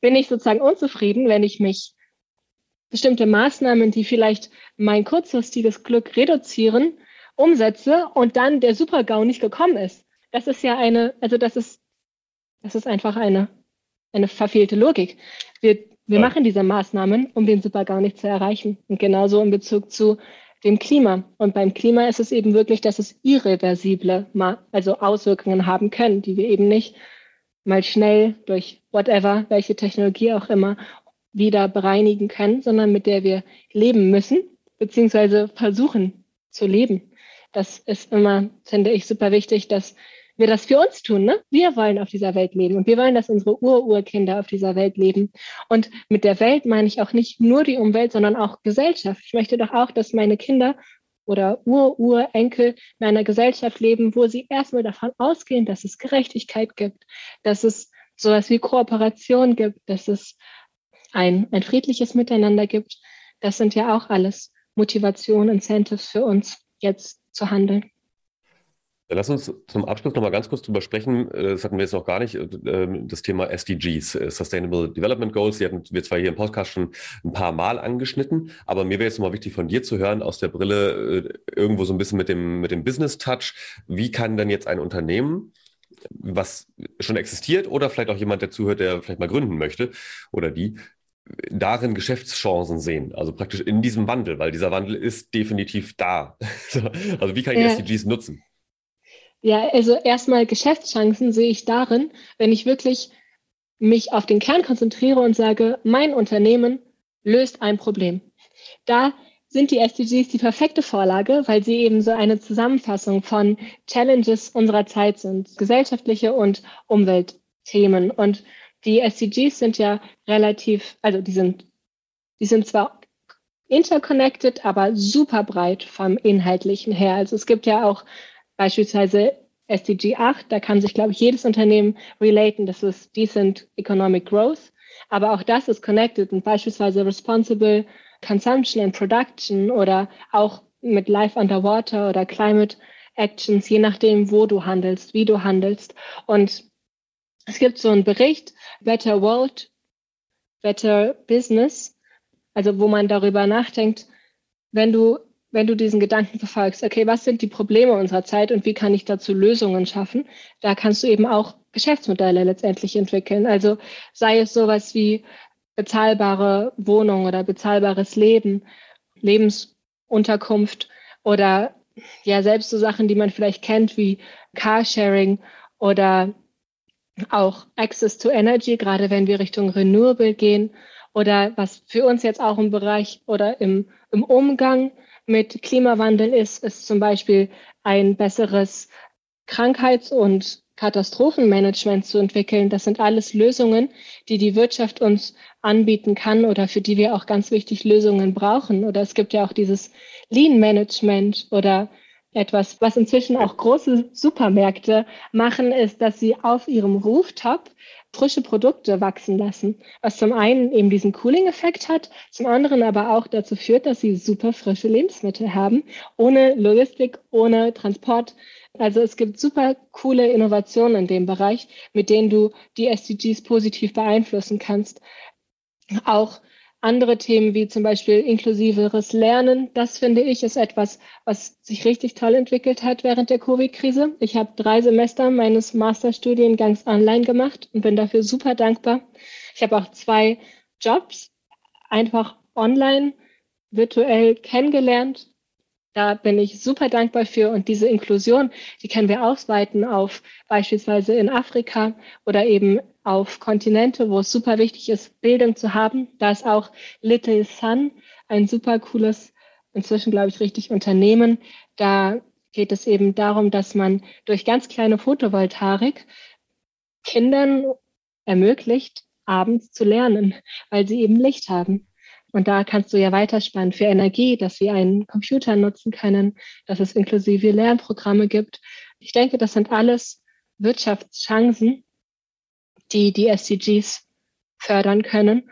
bin ich sozusagen unzufrieden, wenn ich mich bestimmte Maßnahmen, die vielleicht mein kurzfristiges Glück reduzieren, umsetze und dann der Super-GAU nicht gekommen ist das ist ja eine, also das ist, das ist einfach eine, eine verfehlte Logik. Wir, wir ja. machen diese Maßnahmen, um den Supergau nicht zu erreichen. Und genauso in Bezug zu dem Klima. Und beim Klima ist es eben wirklich, dass es irreversible, also Auswirkungen haben können, die wir eben nicht mal schnell durch whatever, welche Technologie auch immer, wieder bereinigen können, sondern mit der wir leben müssen, beziehungsweise versuchen zu leben. Das ist immer, finde ich, super wichtig, dass wir das für uns tun. Ne? Wir wollen auf dieser Welt leben und wir wollen, dass unsere Ur-Urkinder auf dieser Welt leben. Und mit der Welt meine ich auch nicht nur die Umwelt, sondern auch Gesellschaft. Ich möchte doch auch, dass meine Kinder oder Ur-Urenkel in einer Gesellschaft leben, wo sie erstmal davon ausgehen, dass es Gerechtigkeit gibt, dass es sowas wie Kooperation gibt, dass es ein, ein friedliches Miteinander gibt. Das sind ja auch alles Motivationen, Incentives für uns, jetzt zu handeln. Lass uns zum Abschluss noch mal ganz kurz drüber sprechen. Äh, das hatten wir jetzt noch gar nicht. Äh, ähm, das Thema SDGs, äh, Sustainable Development Goals. Die hatten wir zwar hier im Podcast schon ein paar Mal angeschnitten, aber mir wäre jetzt noch mal wichtig von dir zu hören aus der Brille irgendwo so ein bisschen mit dem, mit dem Business Touch. Wie kann denn jetzt ein Unternehmen, was schon existiert oder vielleicht auch jemand, der zuhört, der vielleicht mal gründen möchte oder die, darin Geschäftschancen sehen, also praktisch in diesem Wandel, weil dieser Wandel ist definitiv da. *laughs* also wie kann ich ja. SDGs nutzen? Ja, also erstmal Geschäftschancen sehe ich darin, wenn ich wirklich mich auf den Kern konzentriere und sage, mein Unternehmen löst ein Problem. Da sind die SDGs die perfekte Vorlage, weil sie eben so eine Zusammenfassung von Challenges unserer Zeit sind, gesellschaftliche und Umweltthemen. Und die SDGs sind ja relativ, also die sind, die sind zwar interconnected, aber super breit vom Inhaltlichen her. Also es gibt ja auch beispielsweise SDG 8, da kann sich, glaube ich, jedes Unternehmen relaten. Das ist Decent Economic Growth. Aber auch das ist connected und beispielsweise Responsible Consumption and Production oder auch mit Life Underwater oder Climate Actions, je nachdem, wo du handelst, wie du handelst. Und es gibt so einen Bericht, Better World, Better Business, also wo man darüber nachdenkt, wenn du, wenn du diesen Gedanken verfolgst, okay, was sind die Probleme unserer Zeit und wie kann ich dazu Lösungen schaffen, da kannst du eben auch Geschäftsmodelle letztendlich entwickeln. Also sei es sowas wie bezahlbare Wohnung oder bezahlbares Leben, Lebensunterkunft oder ja selbst so Sachen, die man vielleicht kennt wie Carsharing oder auch Access to Energy, gerade wenn wir Richtung Renewable gehen oder was für uns jetzt auch im Bereich oder im, im Umgang mit Klimawandel ist, ist zum Beispiel ein besseres Krankheits- und Katastrophenmanagement zu entwickeln. Das sind alles Lösungen, die die Wirtschaft uns anbieten kann oder für die wir auch ganz wichtig Lösungen brauchen. Oder es gibt ja auch dieses Lean Management oder etwas, was inzwischen auch große Supermärkte machen, ist, dass sie auf ihrem Rooftop frische Produkte wachsen lassen, was zum einen eben diesen Cooling-Effekt hat, zum anderen aber auch dazu führt, dass sie super frische Lebensmittel haben, ohne Logistik, ohne Transport. Also es gibt super coole Innovationen in dem Bereich, mit denen du die SDGs positiv beeinflussen kannst. Auch andere Themen wie zum Beispiel inklusiveres Lernen, das finde ich ist etwas, was sich richtig toll entwickelt hat während der Covid-Krise. Ich habe drei Semester meines Masterstudiengangs online gemacht und bin dafür super dankbar. Ich habe auch zwei Jobs einfach online virtuell kennengelernt. Da bin ich super dankbar für. Und diese Inklusion, die können wir ausweiten auf beispielsweise in Afrika oder eben auf Kontinente, wo es super wichtig ist, Bildung zu haben. Da ist auch Little Sun ein super cooles, inzwischen glaube ich richtig Unternehmen. Da geht es eben darum, dass man durch ganz kleine Photovoltaik Kindern ermöglicht, abends zu lernen, weil sie eben Licht haben. Und da kannst du ja weiterspannen für Energie, dass sie einen Computer nutzen können, dass es inklusive Lernprogramme gibt. Ich denke, das sind alles Wirtschaftschancen, die die SDGs fördern können.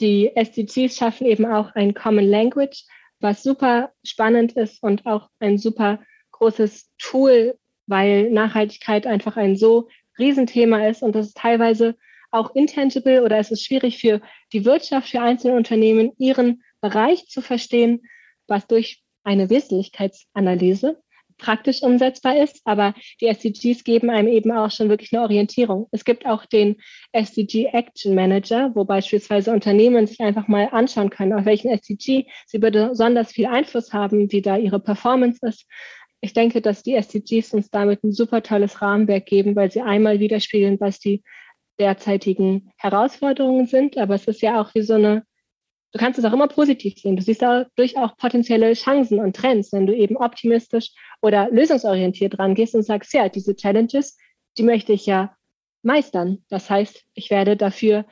Die SDGs schaffen eben auch ein Common Language, was super spannend ist und auch ein super großes Tool, weil Nachhaltigkeit einfach ein so Riesenthema ist und das ist teilweise auch intangible oder es ist schwierig für die Wirtschaft, für einzelne Unternehmen, ihren Bereich zu verstehen, was durch eine Wesentlichkeitsanalyse praktisch umsetzbar ist, aber die SDGs geben einem eben auch schon wirklich eine Orientierung. Es gibt auch den SDG Action Manager, wo beispielsweise Unternehmen sich einfach mal anschauen können, auf welchen SDG sie besonders viel Einfluss haben, wie da ihre Performance ist. Ich denke, dass die SDGs uns damit ein super tolles Rahmenwerk geben, weil sie einmal widerspiegeln, was die derzeitigen Herausforderungen sind, aber es ist ja auch wie so eine du kannst es auch immer positiv sehen. Du siehst dadurch auch potenzielle Chancen und Trends, wenn du eben optimistisch oder lösungsorientiert rangehst und sagst, ja, diese Challenges, die möchte ich ja meistern. Das heißt, ich werde dafür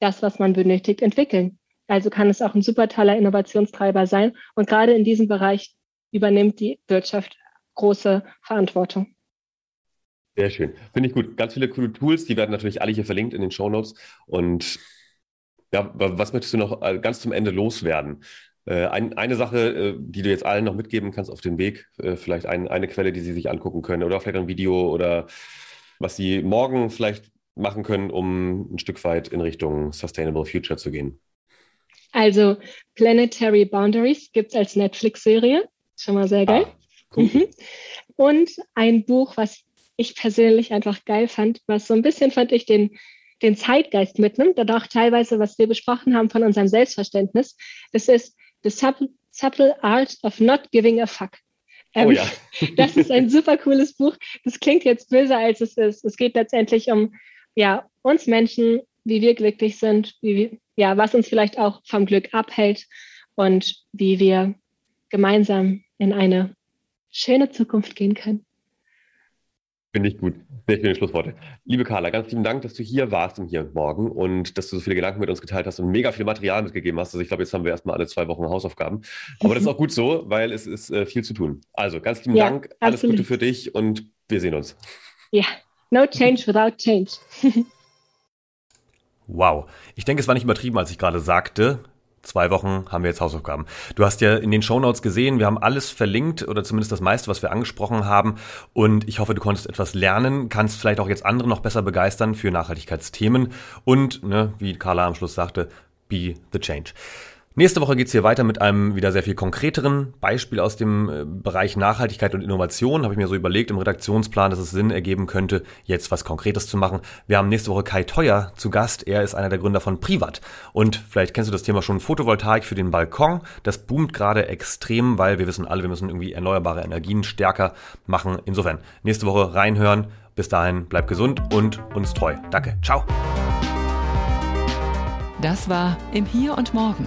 das, was man benötigt, entwickeln. Also kann es auch ein super toller Innovationstreiber sein. Und gerade in diesem Bereich übernimmt die Wirtschaft große Verantwortung. Sehr schön. Finde ich gut. Ganz viele coole Tools, die werden natürlich alle hier verlinkt in den Show Notes. Und ja, was möchtest du noch äh, ganz zum Ende loswerden? Äh, ein, eine Sache, äh, die du jetzt allen noch mitgeben kannst auf den Weg, vielleicht ein, eine Quelle, die sie sich angucken können oder vielleicht ein Video oder was sie morgen vielleicht machen können, um ein Stück weit in Richtung Sustainable Future zu gehen. Also Planetary Boundaries gibt es als Netflix-Serie. Schon mal sehr geil. Ah, cool. mhm. Und ein Buch, was ich persönlich einfach geil fand, was so ein bisschen fand ich den den Zeitgeist mitnimmt und auch teilweise, was wir besprochen haben von unserem Selbstverständnis. Das ist The Subtle, Art of Not Giving a Fuck. Ähm, oh ja. *laughs* das ist ein super cooles Buch. Das klingt jetzt böser, als es ist. Es geht letztendlich um ja, uns Menschen, wie wir glücklich sind, wie wir, ja, was uns vielleicht auch vom Glück abhält und wie wir gemeinsam in eine schöne Zukunft gehen können. Finde ich gut. Sehr schöne Schlussworte. Liebe Carla, ganz lieben Dank, dass du hier warst und hier morgen und dass du so viele Gedanken mit uns geteilt hast und mega viel Material mitgegeben hast. Also ich glaube, jetzt haben wir erstmal alle zwei Wochen Hausaufgaben. Aber das ist *laughs* auch gut so, weil es ist äh, viel zu tun. Also ganz lieben ja, Dank, alles absolut. Gute für dich und Wir sehen uns. Ja, no change without change. *laughs* wow. Ich denke, es war nicht übertrieben, als ich gerade sagte, zwei Wochen haben wir jetzt Hausaufgaben. Du hast ja in den Shownotes gesehen, wir haben alles verlinkt oder zumindest das meiste, was wir angesprochen haben. Und ich hoffe, du konntest etwas lernen, kannst vielleicht auch jetzt andere noch besser begeistern für Nachhaltigkeitsthemen und, ne, wie Carla am Schluss sagte, be the change. Nächste Woche geht's hier weiter mit einem wieder sehr viel konkreteren Beispiel aus dem äh, Bereich Nachhaltigkeit und Innovation. Habe ich mir so überlegt im Redaktionsplan, dass es Sinn ergeben könnte, jetzt was Konkretes zu machen. Wir haben nächste Woche Kai Teuer zu Gast. Er ist einer der Gründer von Privat. Und vielleicht kennst du das Thema schon Photovoltaik für den Balkon. Das boomt gerade extrem, weil wir wissen alle, wir müssen irgendwie erneuerbare Energien stärker machen. Insofern, nächste Woche reinhören. Bis dahin, bleib gesund und uns treu. Danke. Ciao. Das war im Hier und Morgen